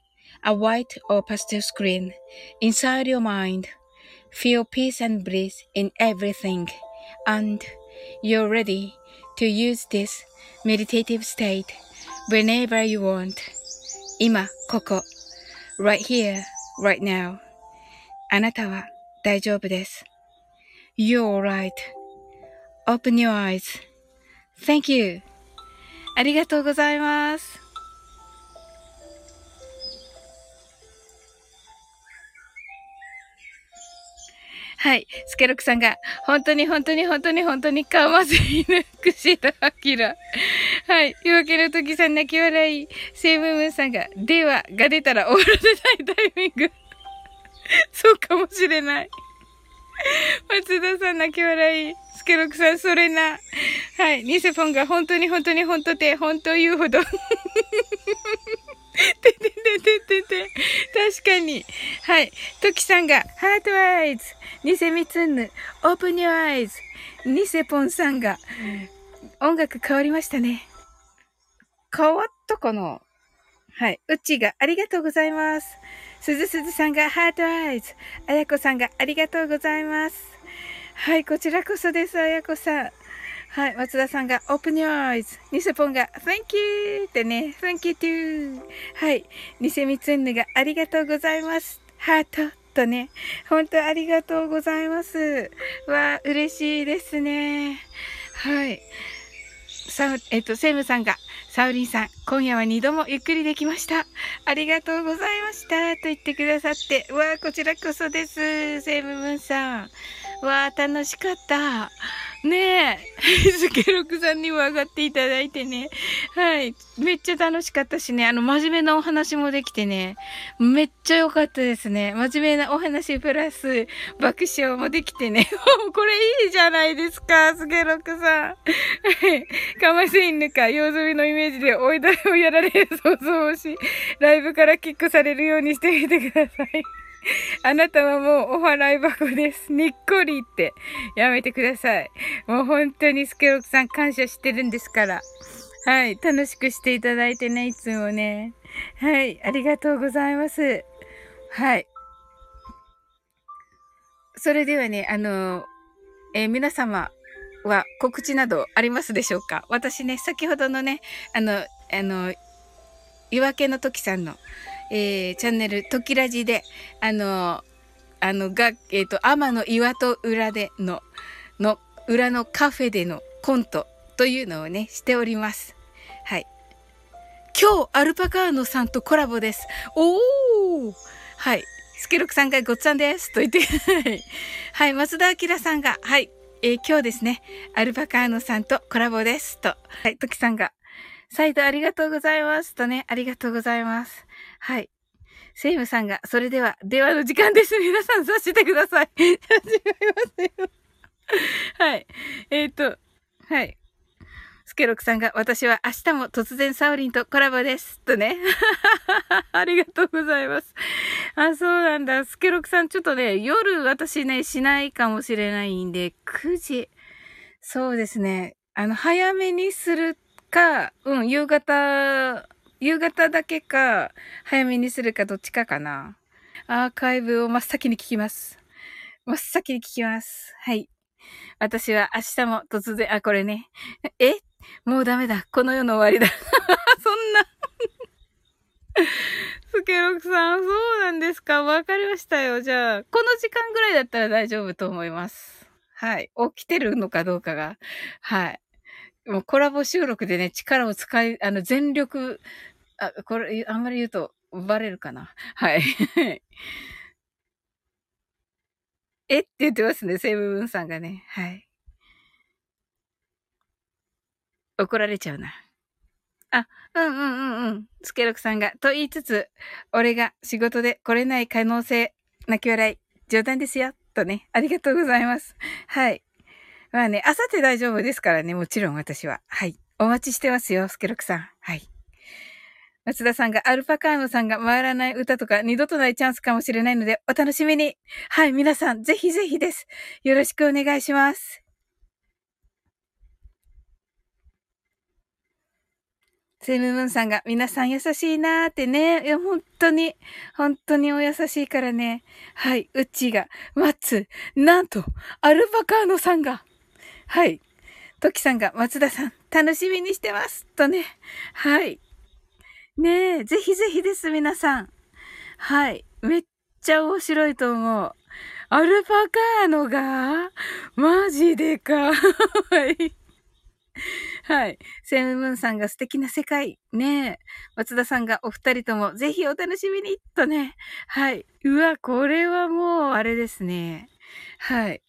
a white or pastel screen inside your mind. Feel peace and bliss in everything. And you're ready to use this meditative state whenever you want. 今、ここ。right here, right now. あなたは大丈夫です。You're alright.Open your eyes.Thank you. ありがとうございます。 はい。スケロクさんが、本当に本当に本当に本当にかまずいぬ、くしらあきら。はい。夜明けの時さん泣き笑い。セイムムーンさんが、では、が出たら終わらせないタイミング。そうかもしれない。松田さん泣き笑い。スケロクさん、それな。はい。ニセポンが本当に本当に本当て、本当言うほど。てててててて。確かに。はい。トキさんが、ハートアイズ。ニセミツンヌ、オープニューアイズ。ニセポンさんが、音楽変わりましたね。変わったかな？はい。うちがありがとうございます。すずすずさんがハートアイズ。あやこさんがありがとうございます。はい、こちらこそです、あやこさん。はい、松田さんが Open your eyes。ニセポンが Thank you ってね、Thank you too。はい、ニセミツンヌがありがとうございます。ハートとね、本当ありがとうございます。わあ、嬉しいですね。はい。さえっと、セムさんが、サウリンさん、今夜は二度もゆっくりできました。ありがとうございました。と言ってくださって、わあ、こちらこそです。セムムーンさん。わあ、楽しかった。ねえ、スケロクさんにも上がっていただいてね。はい。めっちゃ楽しかったしね、あの、真面目なお話もできてね、めっちゃ良かったですね。真面目なお話プラス、爆笑もできてね。これいいじゃないですか、スケロクさん。はい。かませ犬か、用済みのイメージで追いだをやられる想像をし、ライブからキックされるようにしてみてください。あなたはもうお笑い箱です。にっこりって。やめてください。もう本当にスケロクさん感謝してるんですから。はい。楽しくしていただいてね、いつもね。はい。ありがとうございます。はい。それではね、あの、えー皆様は告知などありますでしょうか？私ね、先ほどのね、あの、あの、夜明けの時さんの、えーチャンネル、時ラジで、あの、あの、が、えっ、と、天の岩と裏での、の、裏のカフェでのコントというのをね、しております。はい。今日、アルパカーノさんとコラボです。おーはい。スケロクさんがごっつぁんです。と言って、はい。はい。松田明さんが、はい。えー今日ですね、アルパカーノさんとコラボです。と。はい、トキさんが、再度ありがとうございます。とね、ありがとうございます。はい。セイムさんが、それでは、電話の時間です。皆さん、さしてください。違いますよ。はい。えっ、と、はい。スケロクさんが、私は明日も突然サオリンとコラボです。とね。ありがとうございます。あ、そうなんだ。スケロクさん、ちょっとね、夜私ね、しないかもしれないんで、9時。そうですね。あの、早めにするか、うん、夕方、夕方だけか、早めにするかどっちかかな。アーカイブを真っ先に聞きます。真っ先に聞きます。はい。私は明日も突然、あ、これね。え？もうダメだ。この世の終わりだ。そんな。スケロクさん、そうなんですか？わかりましたよ。じゃあ、この時間ぐらいだったら大丈夫と思います。はい。起きてるのかどうかが。はい。もうコラボ収録でね、力を使い、あの、全力、あ、これ、あんまり言うとバレるかな？はい。え？って言ってますね、セイブブンさんがね。はい。怒られちゃうな。あ、うんうんうんうん。スケロクさんが、と言いつつ、俺が仕事で来れない可能性、泣き笑い、冗談ですよ、とね。ありがとうございます。はい。まあね、あさって大丈夫ですからね、もちろん私は。はい。お待ちしてますよ、スケロクさん。はい。松田さんが、アルパカーノさんが回らない歌とか二度とないチャンスかもしれないので、お楽しみに。はい、皆さん、ぜひぜひです。よろしくお願いします。セムムーンさんが、皆さん優しいなーってね。いや、本当に、本当にお優しいからね。はい、うちが、マッツ、なんと、アルパカーノさんが、はい。トキさんが、松田さん、楽しみにしてます。とね。はい。ねえ、ぜひぜひです、皆さん。はい。めっちゃ面白いと思う。アルパカーノがマジでか。い。はい。セムムーンさんが素敵な世界。ねえ。松田さんがお二人ともぜひお楽しみに。とね。はい。うわ、これはもう、あれですね。はい。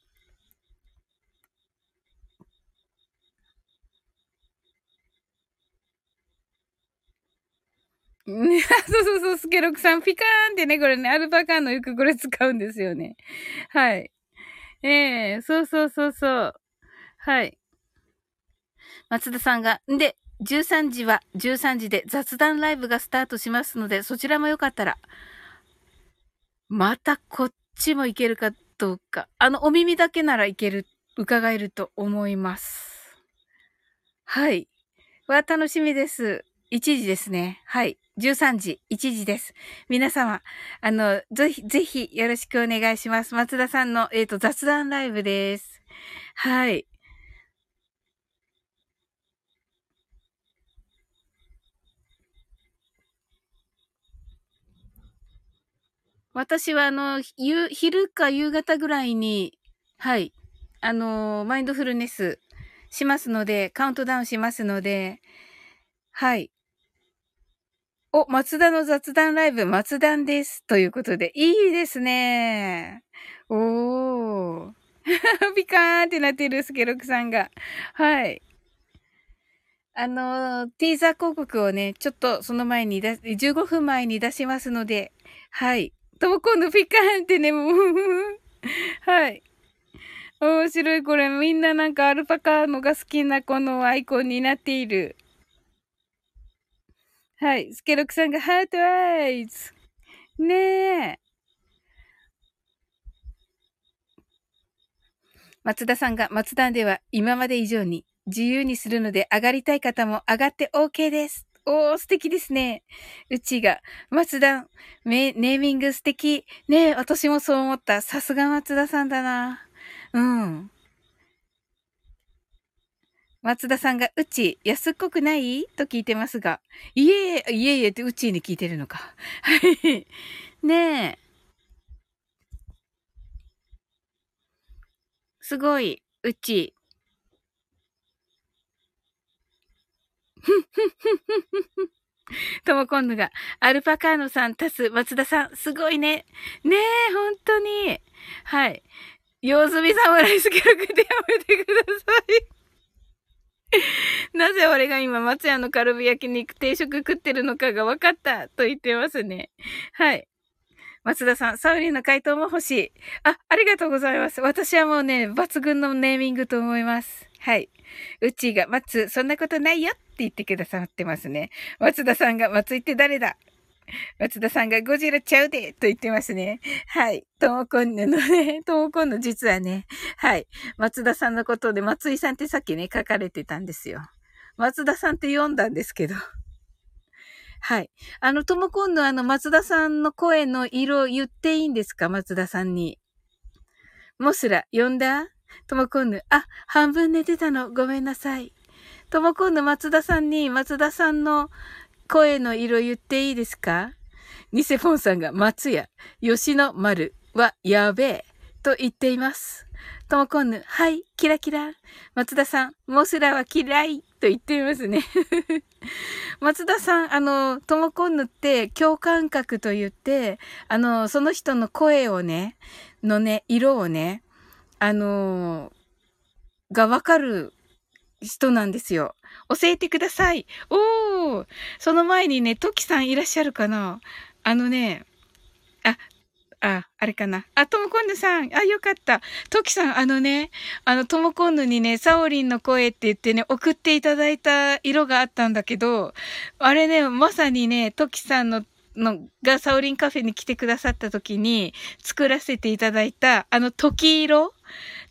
ね、そうそうそう、スケロクさん、ピカーンってね、これね、アルパカーのよくこれ使うんですよね。はい。ええそうそうそうそう。はい。松田さんが、んで、13時は13時で雑談ライブがスタートしますので、そちらもよかったら、またこっちもいけるかどうか。あの、お耳だけならいける、伺えると思います。はい。は、楽しみです。1時ですね。はい。13時、1時です。皆様、あの、ぜひ、ぜひ、よろしくお願いします。松田さんの、えっ、と、雑談ライブです。はい。私は、あの、夕、昼か夕方ぐらいに、はい、あの、マインドフルネスしますので、カウントダウンしますので、はい。お、松田の雑談ライブ、松談です。ということで、いいですね。おー。ピカーンってなってるスケロクさんが。はい。あの、ティーザー広告をね、ちょっとその前に出、15分前に出しますので、はい。とも今度ピカーンってね、もう、はい。面白い、これ。みんななんかアルパカのが好きなこのアイコンになっている。はい。スケロクさんがハートアイズ。ねえ。松田さんが松田では今まで以上に自由にするので上がりたい方も上がって OK です。おー、素敵ですね。うちが、松田、ネーミング素敵。ねえ、私もそう思った。さすが松田さんだな。うん。松田さんが、うち、安っこくない？と聞いてますが、いえいえ、いえいえってうちに聞いてるのか。はい。ねえ。すごい、うち。とも今度が、アルパカーノさん足す松田さん、すごいね。ねえ、本当に。はい。用済み侍スケロクでやめてください。なぜ俺が今松屋のカルビ焼肉定食食ってるのかが分かったと言ってますね。はい。松田さん、サウリンの回答も欲しい。あ、ありがとうございます。私はもうね、抜群のネーミングと思います。はい。うちが、松、そんなことないよって言ってくださってますね。松田さんが、松井って誰だ松田さんがゴジラちゃうでと言ってますね。はい。ともこんぬのね、ともこんぬ実はね、はい。松田さんのことで松井さんってさっきね、書かれてたんですよ。松田さんって読んだんですけど。はい。あの、ともこんぬあの、松田さんの声の色言っていいんですか？松田さんに。もすら、呼んだ？ともこんぬ。あ、半分寝てたの。ごめんなさい。ともこんぬ松田さんに、松田さんの声の色言っていいですか？ニセフォンさんが松屋、吉野丸はやべえと言っています。ともこんぬ、はい、キラキラ。松田さん、モスラは嫌いと言っていますね。松田さん、あの、ともこんぬって共感覚と言って、あの、その人の声をね、のね、色をね、あのがわかる人なんですよ。教えてください。おーその前にね、トキさんいらっしゃるかなあのね、あ、あ、あれかな。あ、ともこんぬさん。あ、よかった。トキさん、あのね、あの、ともこんぬにね、サオリンの声って言ってね、送っていただいた色があったんだけど、あれね、まさにね、トキさんののがサオリンカフェに来てくださった時に作らせていただいたあの時色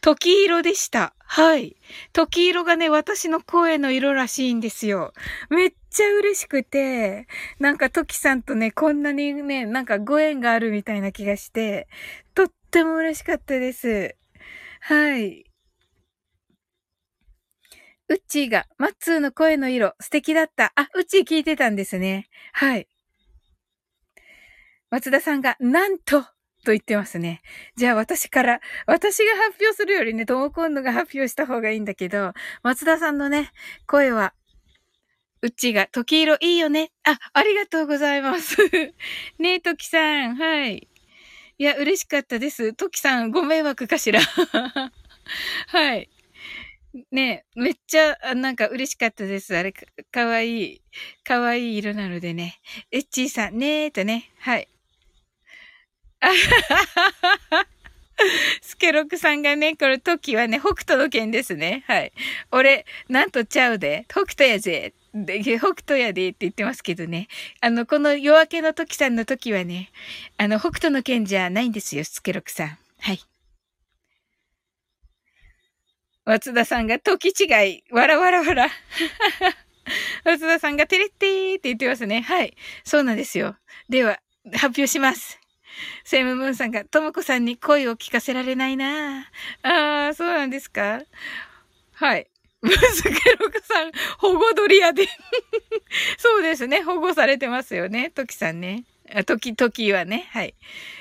時色でした。はい。時色がね、私の声の色らしいんですよ。めっちゃ嬉しくて、なんかトキさんとね、こんなにね、なんかご縁があるみたいな気がして、とっても嬉しかったです。はい。うっちーが、マッツーの声の色、素敵だった。あ、うっちー聞いてたんですね。はい。松田さんが、なんと、と言ってますね。じゃあ私から、私が発表するよりね、ともこんのが発表した方がいいんだけど、松田さんのね、声は、うちが、時色いいよね。あ、ありがとうございます。ねえ、ときさん。はい。いや、嬉しかったです。ときさん、ご迷惑かしら。はい。ねえ、めっちゃ、なんか嬉しかったです。あれ、かかわいい、かわいい色なのでね。エッチーさん、ねえとね。はい。スケロクさんがね、これ、時はね、北斗の剣ですね。はい。俺、なんとちゃうで、北斗やぜ。で、北斗やでって言ってますけどね。あの、この夜明けの時さんの時はね、あの、北斗の剣じゃないんですよ、スケロクさん。はい。松田さんが時違い、わらわらわら。松田さんがてれってーって言ってますね。はい。そうなんですよ。では、発表します。セムムーンさんが、ともこさんに声を聞かせられないなああ、そうなんですか？はい。ムズケロクさん、保護鳥屋で そうですね。保護されてますよね。トキさんね。あ、時、時はね。はい。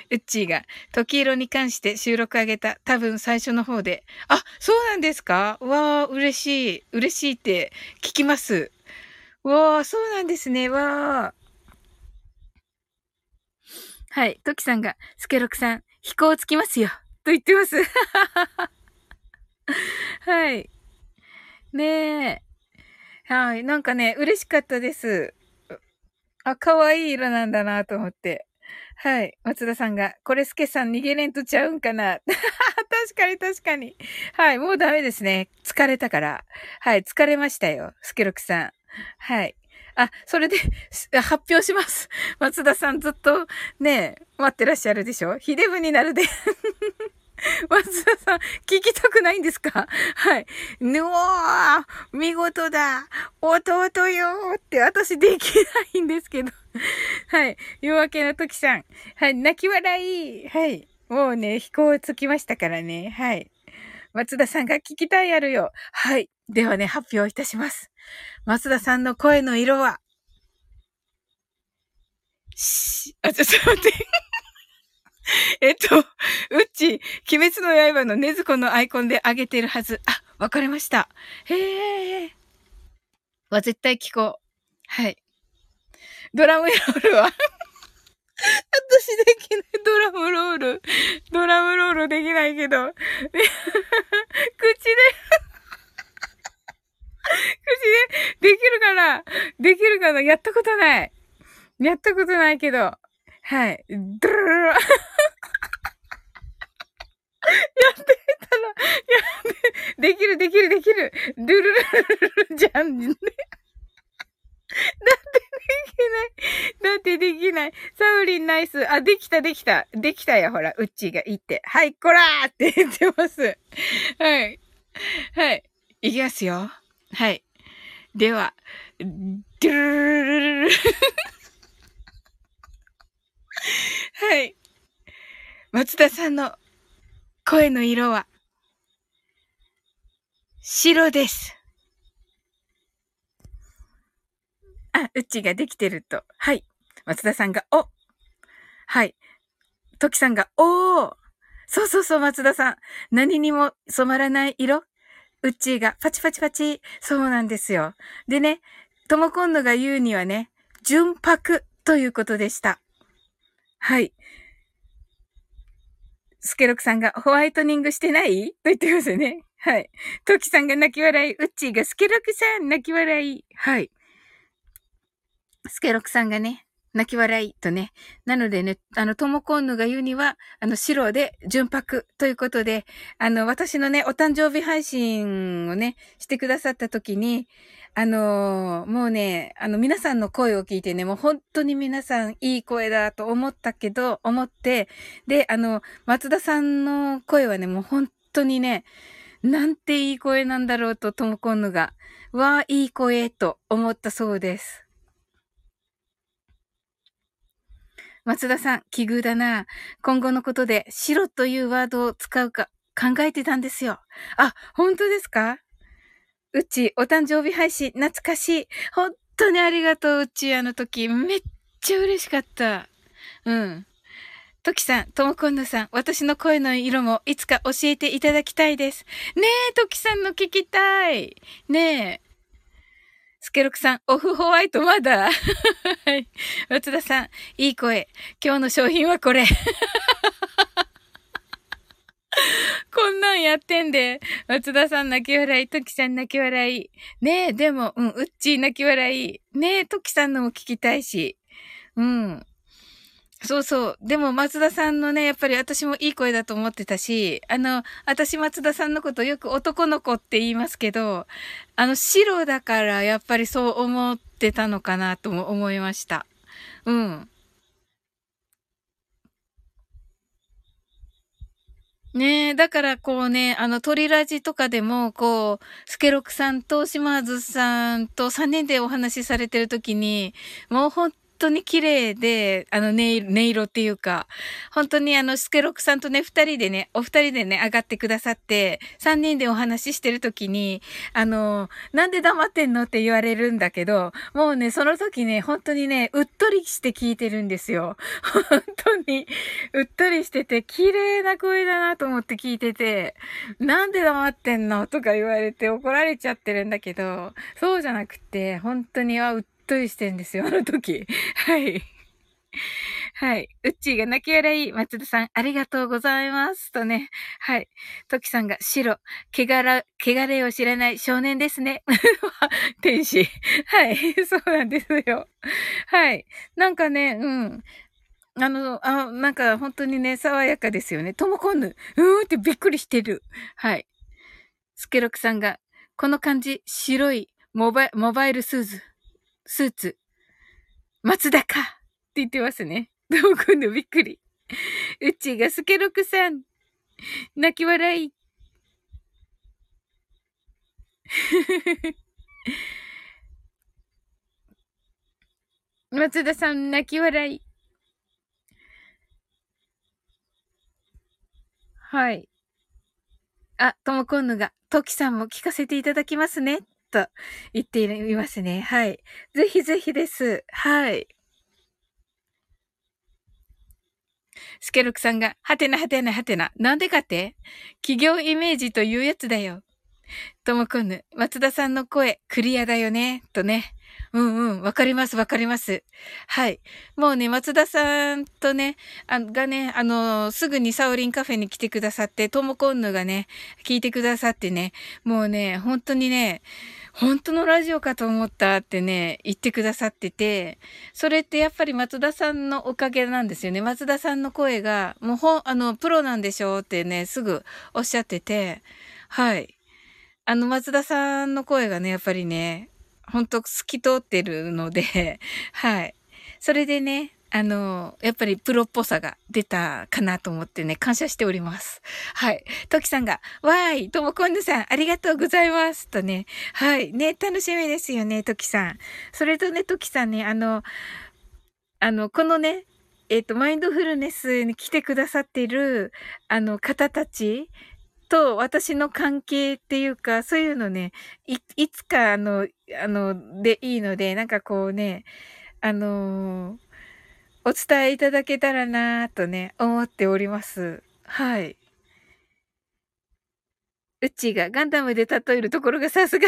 うっちーが、時色に関して収録あげた。多分最初の方で。あ、そうなんですか？わあ、嬉しい。嬉しいって聞きます。わあ、そうなんですね。わあ。はい。トキさんが、スケロクさん、飛行つきますよ。と言ってます。はい。ねえ。はい。なんかね、嬉しかったです。あ、可愛い色なんだなと思って。はい。松田さんが、これスケさん逃げれんとちゃうんかな 確かに確かに。はい。もうダメですね。疲れたから。はい。疲れましたよ。スケロクさん。はい。あ、それで、発表します。松田さんずっとね、待ってらっしゃるでしょ？ヒデブになるで。松田さん、聞きたくないんですか？はい。ぬおー見事だ弟よーって私できないんですけど。はい。夜明けの時さん。はい。泣き笑い。はい。もうね、飛行つきましたからね。はい。松田さんが聞きたいやるよ。はい。ではね、発表いたします。松田さんの声の色は、し、あ、ちょっと待って。えっと、うっち、鬼滅の刃のねずこのアイコンで上げてるはず。あ、わかりました。へえ。は絶対聞こう。はい。ドラムロールは？私できない。ドラムロール。ドラムロールできないけど。口で口で、できるかな？できるかな？やったことない。やったことないけど。はい。ドゥルルル。やってたら、やって、できるできるできる。ドゥルルルルじゃん。ね。だってできない。だってできない。サウリンナイス。あ、できたできた。できたよ、ほら。ウッチーが言って。はい、こらーって言ってます。はい。はい。いきますよ。はい。では、ドゥルルルルル。はい。松田さんの声の色は白です。あ、うちができてると。はい。松田さんが、おはい。トキさんが、おーそうそうそう、松田さん。何にも染まらない色うっちーが、パチパチパチ。そうなんですよ。でね、ともこんのが言うにはね、純白ということでした。はい。スケロクさんがホワイトニングしてない？と言ってますね。はい。トキさんが泣き笑い。ウッチーがスケロクさん泣き笑い。はい。スケロクさんがね、泣き笑いとね。なのでね、あの、トモコンヌが言うには、あの、白で純白ということで、あの、私のね、お誕生日配信をね、してくださった時に、あのー、もうね、あの、皆さんの声を聞いてね、もう本当に皆さんいい声だと思ったけど、思って、で、あの、松田さんの声はね、もう本当にね、なんていい声なんだろうと、トモコンヌが、わあ、いい声と思ったそうです。松田さん、奇遇だな。今後のことで白というワードを使うか考えてたんですよ。あ、本当ですか？うち、お誕生日配信、懐かしい。本当にありがとう、うち、あの時。めっちゃ嬉しかった。うん。トキさん、ともこんぬさん、私の声の色もいつか教えていただきたいです。ねえ、トキさんの聞きたい。ねえ。スケロクさん、オフホワイトまだ？はい。松田さん、いい声。今日の商品はこれ。こんなんやってんで。松田さん泣き笑い、トキさん泣き笑い。ねえ、でも、うん、うっちー泣き笑い。ねえ、トキさんのも聞きたいし。うん。そうそう。でも松田さんのね、やっぱり私もいい声だと思ってたし、あの、私松田さんのことよく男の子って言いますけど、あの、白だからやっぱりそう思ってたのかなとも思いました。うん。ねえ、だからこうね、あの、鳥ラジとかでも、こう、スケロクさんと島津さんと3人でお話しされてるときに、もう本当に綺麗で、あの、音色っていうか、本当にあの、スケロクさんとね、二人でね、お二人でね、上がってくださって、三人でお話ししてるときに、あの、なんで黙ってんのって言われるんだけど、もうね、その時ね、本当にね、うっとりして聞いてるんですよ。本当に、うっとりしてて、綺麗な声だなと思って聞いてて、なんで黙ってんのとか言われて怒られちゃってるんだけど、そうじゃなくて、本当に、あ、うっとりしてんですよ、あの時。はい。はい。うっちーが泣き笑い、松田さん、ありがとうございます。とね。はい。ときさんが白、汚ら、汚れを知らない少年ですね。天使。はい。そうなんですよ。はい。なんかね、うん。あの、あ、なんか本当にね、爽やかですよね。ともこんぬ。うーんってびっくりしてる。はい。スケロクさんが、この感じ、白いモバイモバイルスーツ。スーツ。松田かって言ってますね。どう今度びっくり。うちがスケロクさん。泣き笑い。松田さん、泣き笑い。はい。あ、ともこんぬが、トキさんも聞かせていただきますね。と言っていますね。はい。ぜひぜひです。はい。スケルクさんが、はてなはてなはてな。なんでかって？企業イメージというやつだよ。ともこぬ、松田さんの声、クリアだよね、とね。うんうん、わかります、わかります。はい。もうね、松田さんとね、あがね、あの、すぐにサオリンカフェに来てくださって、ともこんぬがね、聞いてくださってね、もうね、本当にね、本当のラジオかと思ったってね、言ってくださってて、それってやっぱり松田さんのおかげなんですよね。松田さんの声が、もうほ、あの、プロなんでしょうってね、すぐおっしゃってて、はい。あの、松田さんの声がね、やっぱりね、ほんと透き通ってるので、はい。それでね、あの、やっぱりプロっぽさが出たかなと思ってね、感謝しております。はい。トキさんが、わーい、ともこんぬさん、ありがとうございます。とね、はい。ね、楽しみですよね、トキさん。それとね、トキさんね、あの、あの、このね、えっ、ー、と、マインドフルネスに来てくださっている、あの、方たちと私の関係っていうか、そういうのね、い、いつかあの、あの、でいいので、なんかこうね、あのー、お伝えいただけたらなぁとね、思っております。はい。うちがガンダムで例えるところがさすが。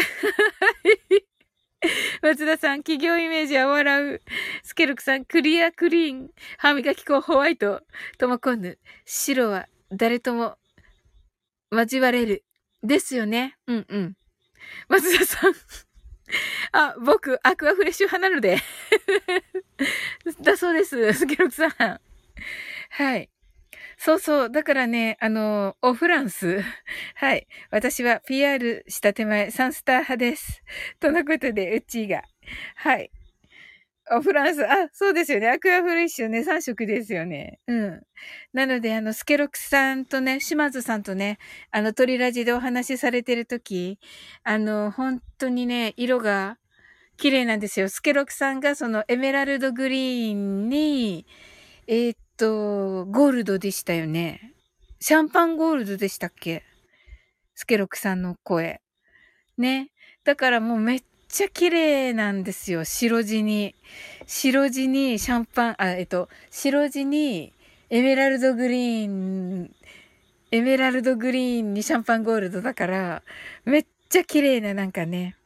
松田さん、企業イメージは笑う。スケルクさん、クリアクリーン。歯磨き粉ホワイト。ともこんぬ。白は誰とも交われる。ですよね。うんうん。松田さん。あ、僕、アクアフレッシュ派なので。だそうです。スケロクさん。はい。そうそう。だからね、あの、オフランス。はい。私は PR した手前、サンスター派です。とのことで、うちーが。はい。あ、フランス。あ、そうですよね。アクアフレッシュね、3色ですよね。うん。なので、あの、スケロクさんとね、島津さんとね、あの、鳥ラジでお話しされてるとき、あの、本当にね、色が綺麗なんですよ。スケロクさんがそのエメラルドグリーンに、えー、っと、ゴールドでしたよね。シャンパンゴールドでしたっけ？スケロクさんの声。ね。だからもうめっちゃ綺麗なんですよ。白地に。白地にシャンパン、あ、えっと、白地にエメラルドグリーン、エメラルドグリーンにシャンパンゴールドだから、めっちゃ綺麗ななんかね、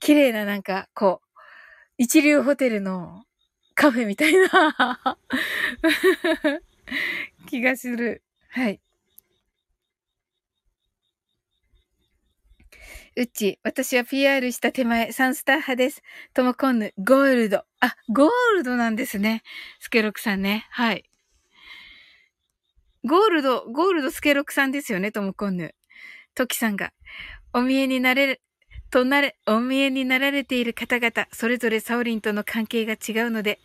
綺麗ななんか、こう、一流ホテルのカフェみたいな 気がする。はい。うち、私は PR した手前、サンスター派です。ともこんぬ、ゴールド。あ、ゴールドなんですね。スケロクさんね。はい。ゴールド、ゴールドスケロクさんですよね、ともこんぬ。トキさんが、お見えになれる、となれ、お見えになられている方々、それぞれサオリンとの関係が違うので、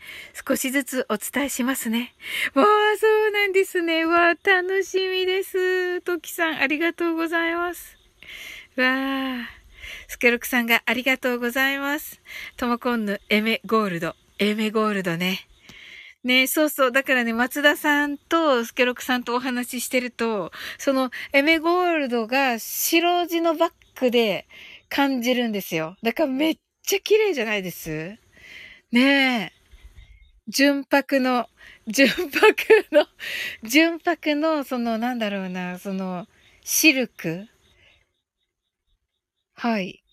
少しずつお伝えしますね。わあ、そうなんですね。わあ、楽しみです。トキさん、ありがとうございます。わあ。スケロクさんがありがとうございます。トモコンヌ、エメゴールド。エメゴールドね。ねそうそう。だからね、松田さんとスケロクさんとお話ししてると、そのエメゴールドが白地のバックで感じるんですよ。だからめっちゃ綺麗じゃないです？ねえ。純白の、純白の、純白の、その、なんだろうな、その、シルクはい。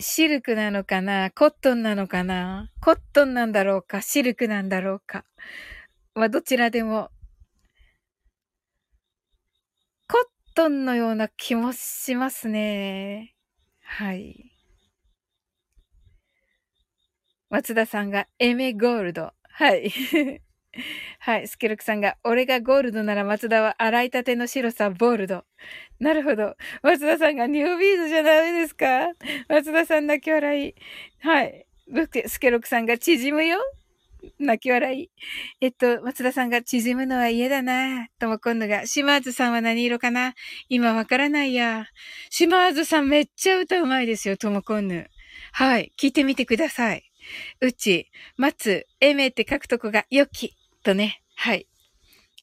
シルクなのかな？コットンなのかな？コットンなんだろうか？シルクなんだろうか？まあ、どちらでも。コットンのような気もしますね。はい。松田さんがエメゴールド。はい。はい。スケルクさんが、俺がゴールドなら松田は洗いたての白さ、ボールド。なるほど。松田さんがニュービーズじゃダメですか？松田さん泣き笑い。はい。スケロクさんが縮むよ泣き笑い。えっと、松田さんが縮むのは嫌だなとも今度が、島津さんは何色かな？今わからないや。島津さんめっちゃ歌うまいですよ、ともこんぬ。はい。聞いてみてください。うち、松、えめって書くとこがよき。とね、はい。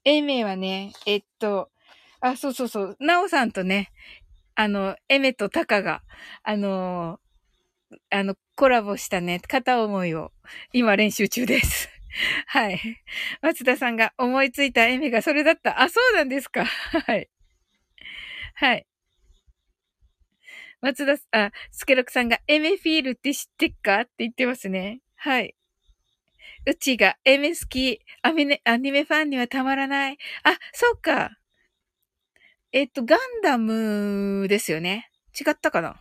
英明はね、えっと、あ、そうそうそう、なおさんとね、あの、エメとタカが、あのあの、コラボしたね、片思いを、今練習中です。はい。松田さんが思いついたエメがそれだった。あ、そうなんですか。はい。はい。松田、あ、スケロクさんがエメフィールって知ってっか？って言ってますね。はい。うちがエメ好き、アニメ、アニメファンにはたまらない。あ、そうか。えっと、ガンダムですよね。違ったかな？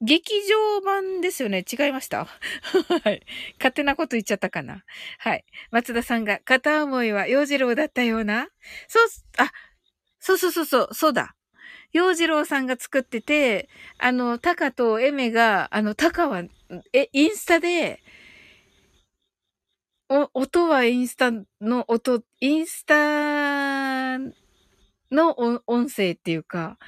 劇場版ですよね。違いました？はい。勝手なこと言っちゃったかな？はい。松田さんが、片思いは洋次郎だったような？そう、あ、そうそうそうそう、そうだ。洋次郎さんが作ってて、あの、タカとエメが、あの、タカは、え、インスタで、お、音はインスタの音、インスタの音声っていうか、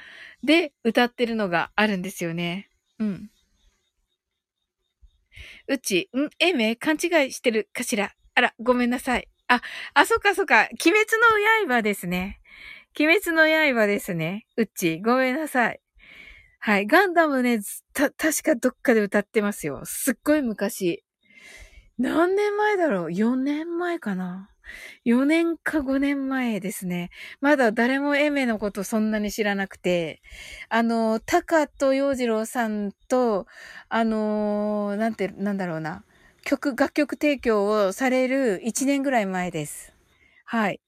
で歌ってるのがあるんですよね。うん。うち、ん？えめ勘違いしてるかしら？あら、ごめんなさい。あ、あ、そっかそっか。鬼滅の刃ですね。鬼滅の刃ですね。うっち、ごめんなさい。はい。ガンダムね、た、確かどっかで歌ってますよ。すっごい昔。何年前だろう ?4 年前かな？4年か5年前ですね。まだ誰もエメのことそんなに知らなくて、あの、タカと洋次郎さんと、あの、なんて、なんだろうな。曲、楽曲提供をされる1年ぐらい前です。はい。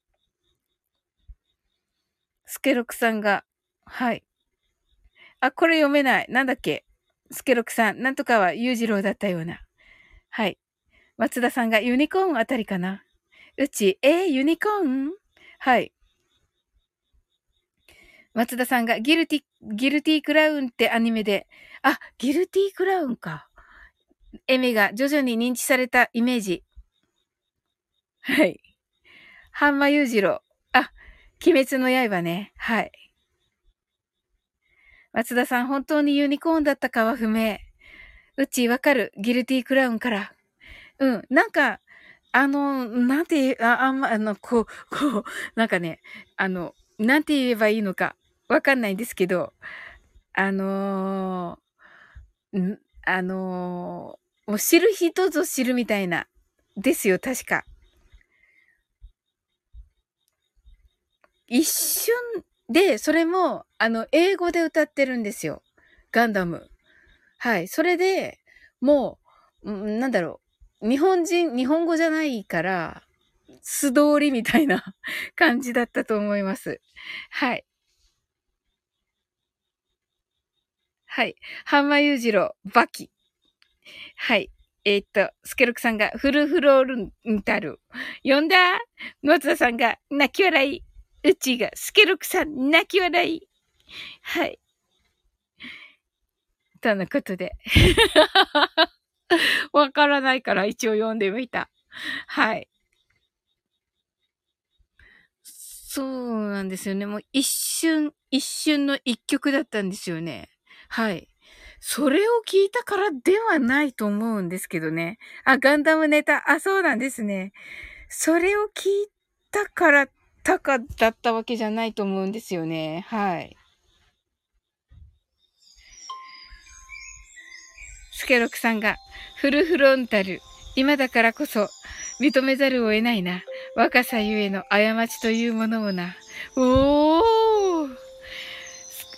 スケロクさんが、はい。あ、これ読めない。なんだっけ？スケロクさん、なんとかは裕次郎だったような。はい。松田さんがユニコーンあたりかな。うち、えー、ユニコーン？はい。松田さんがギルティ、ギルティクラウンってアニメで、あ、ギルティクラウンか。エミが徐々に認知されたイメージ。はい。ハンマユージロあ、鬼滅の刃ね。はい。松田さん、本当にユニコーンだったかは不明。うちわかる。ギルティークラウンから。うん。なんか、あの、なんて、あ、あんま、あの、こう、こう、なんかね、あの、なんて言えばいいのか、わかんないんですけど、あのー、ん、あのー、もう知る人ぞ知るみたいな、ですよ、確か。一瞬で、それも、あの、英語で歌ってるんですよ。ガンダム。はい。それで、もう、なんだろう。日本人、日本語じゃないから、素通りみたいな 感じだったと思います。はい。はい。ハンマユージロバキ。はい。えー、っと、スケロクさんがフルフロールンタル。呼んだ松田さんが泣き笑い。うちがスケロクさん泣き笑い。はい。とのことで。わからないから一応読んでみた。はい。そうなんですよね。もう一瞬、一瞬の一曲だったんですよね。はい。それを聞いたからではないと思うんですけどね。あ、ガンダムネタ。あ、そうなんですね。それを聞いたからたかだったわけじゃないと思うんですよね。はい。スケロクさんが、フルフロンタル。今だからこそ、認めざるを得ないな。若さゆえの過ちというものをな。おー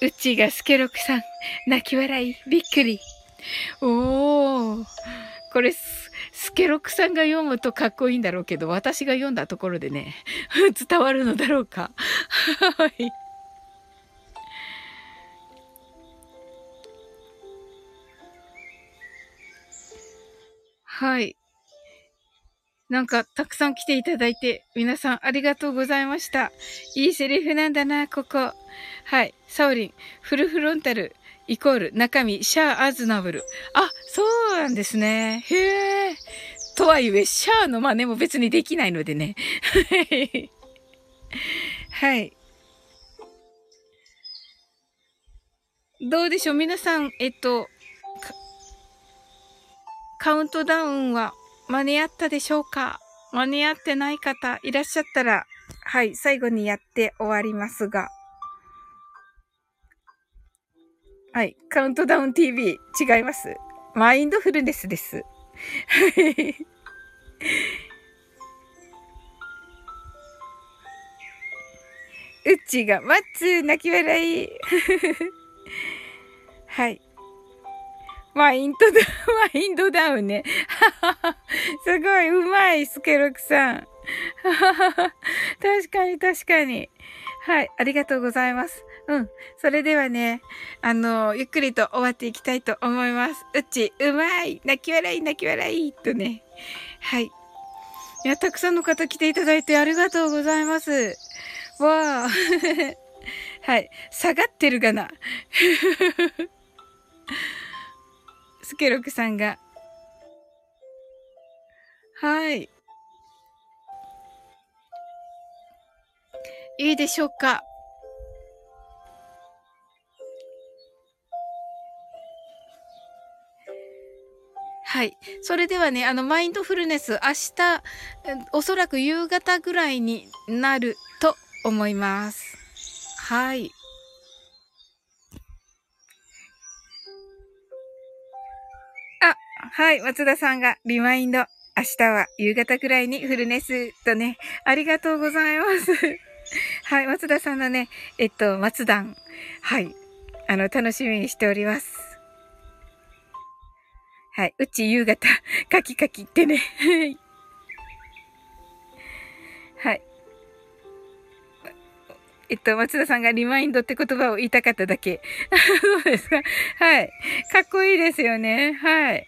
うちがスケロクさん。泣き笑い。びっくり。おー。これ、スケロクさんが読むとかっこいいんだろうけど、私が読んだところでね、伝わるのだろうか。はい。はい。なんか、たくさん来ていただいて、皆さんありがとうございました。いいセリフなんだな、ここ。はい。サオリン、フルフロンタル、イコール、中身、シャーアズナブル。あ、そうなんですね。へえ。とはいえ、シャーの真似も別にできないのでね。はい。どうでしょう？皆さん、えっと、カウントダウンは間に合ったでしょうか？間に合ってない方いらっしゃったら、はい、最後にやって終わりますが。はい。カウントダウン TV。違います。マインドフルネスです。はい。うちが、マッツ泣き笑い。はい。マインドダウン、マインドダウンね。すごい、うまい、スケロクさん。確かに、確かに。はい、ありがとうございます。うん。それではね、あの、ゆっくりと終わっていきたいと思います。うち、うまい泣き笑い、泣き笑いとね。はい。いや、たくさんの方来ていただいてありがとうございます。わあ。はい。下がってるがな？スケロクさんが。はい。いいでしょうか？はい。それではね、あの、マインドフルネス、明日、おそらく夕方ぐらいになると思います。はい。あはい、松田さんがリマインド。明日は夕方くらいにフルネスとね、ありがとうございます。はい、松田さんのね、えっと、松段。はい、あの、楽しみにしております。はい、うち夕方、カキカキってね。はい。えっと、松田さんがリマインドって言葉を言いたかっただけ。そうですか。はい。かっこいいですよね。はい。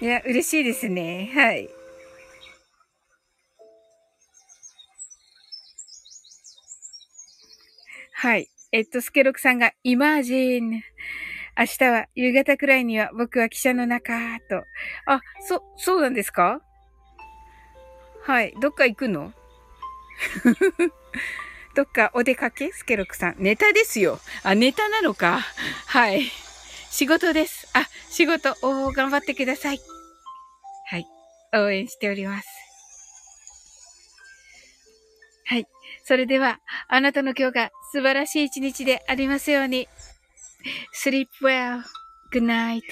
いや、嬉しいですね。はい。はい。えっと、スケロクさんが、イマージン。明日は夕方くらいには僕は汽車の中、と。あ、そ、そうなんですか？はい。どっか行くの？どっかお出かけ？スケロクさん。ネタですよ。あ、ネタなのか？はい。仕事です。あ、仕事、おー、頑張ってください。はい。応援しております。それでは、あなたの今日が素晴らしい一日でありますように。sleep well. Good night.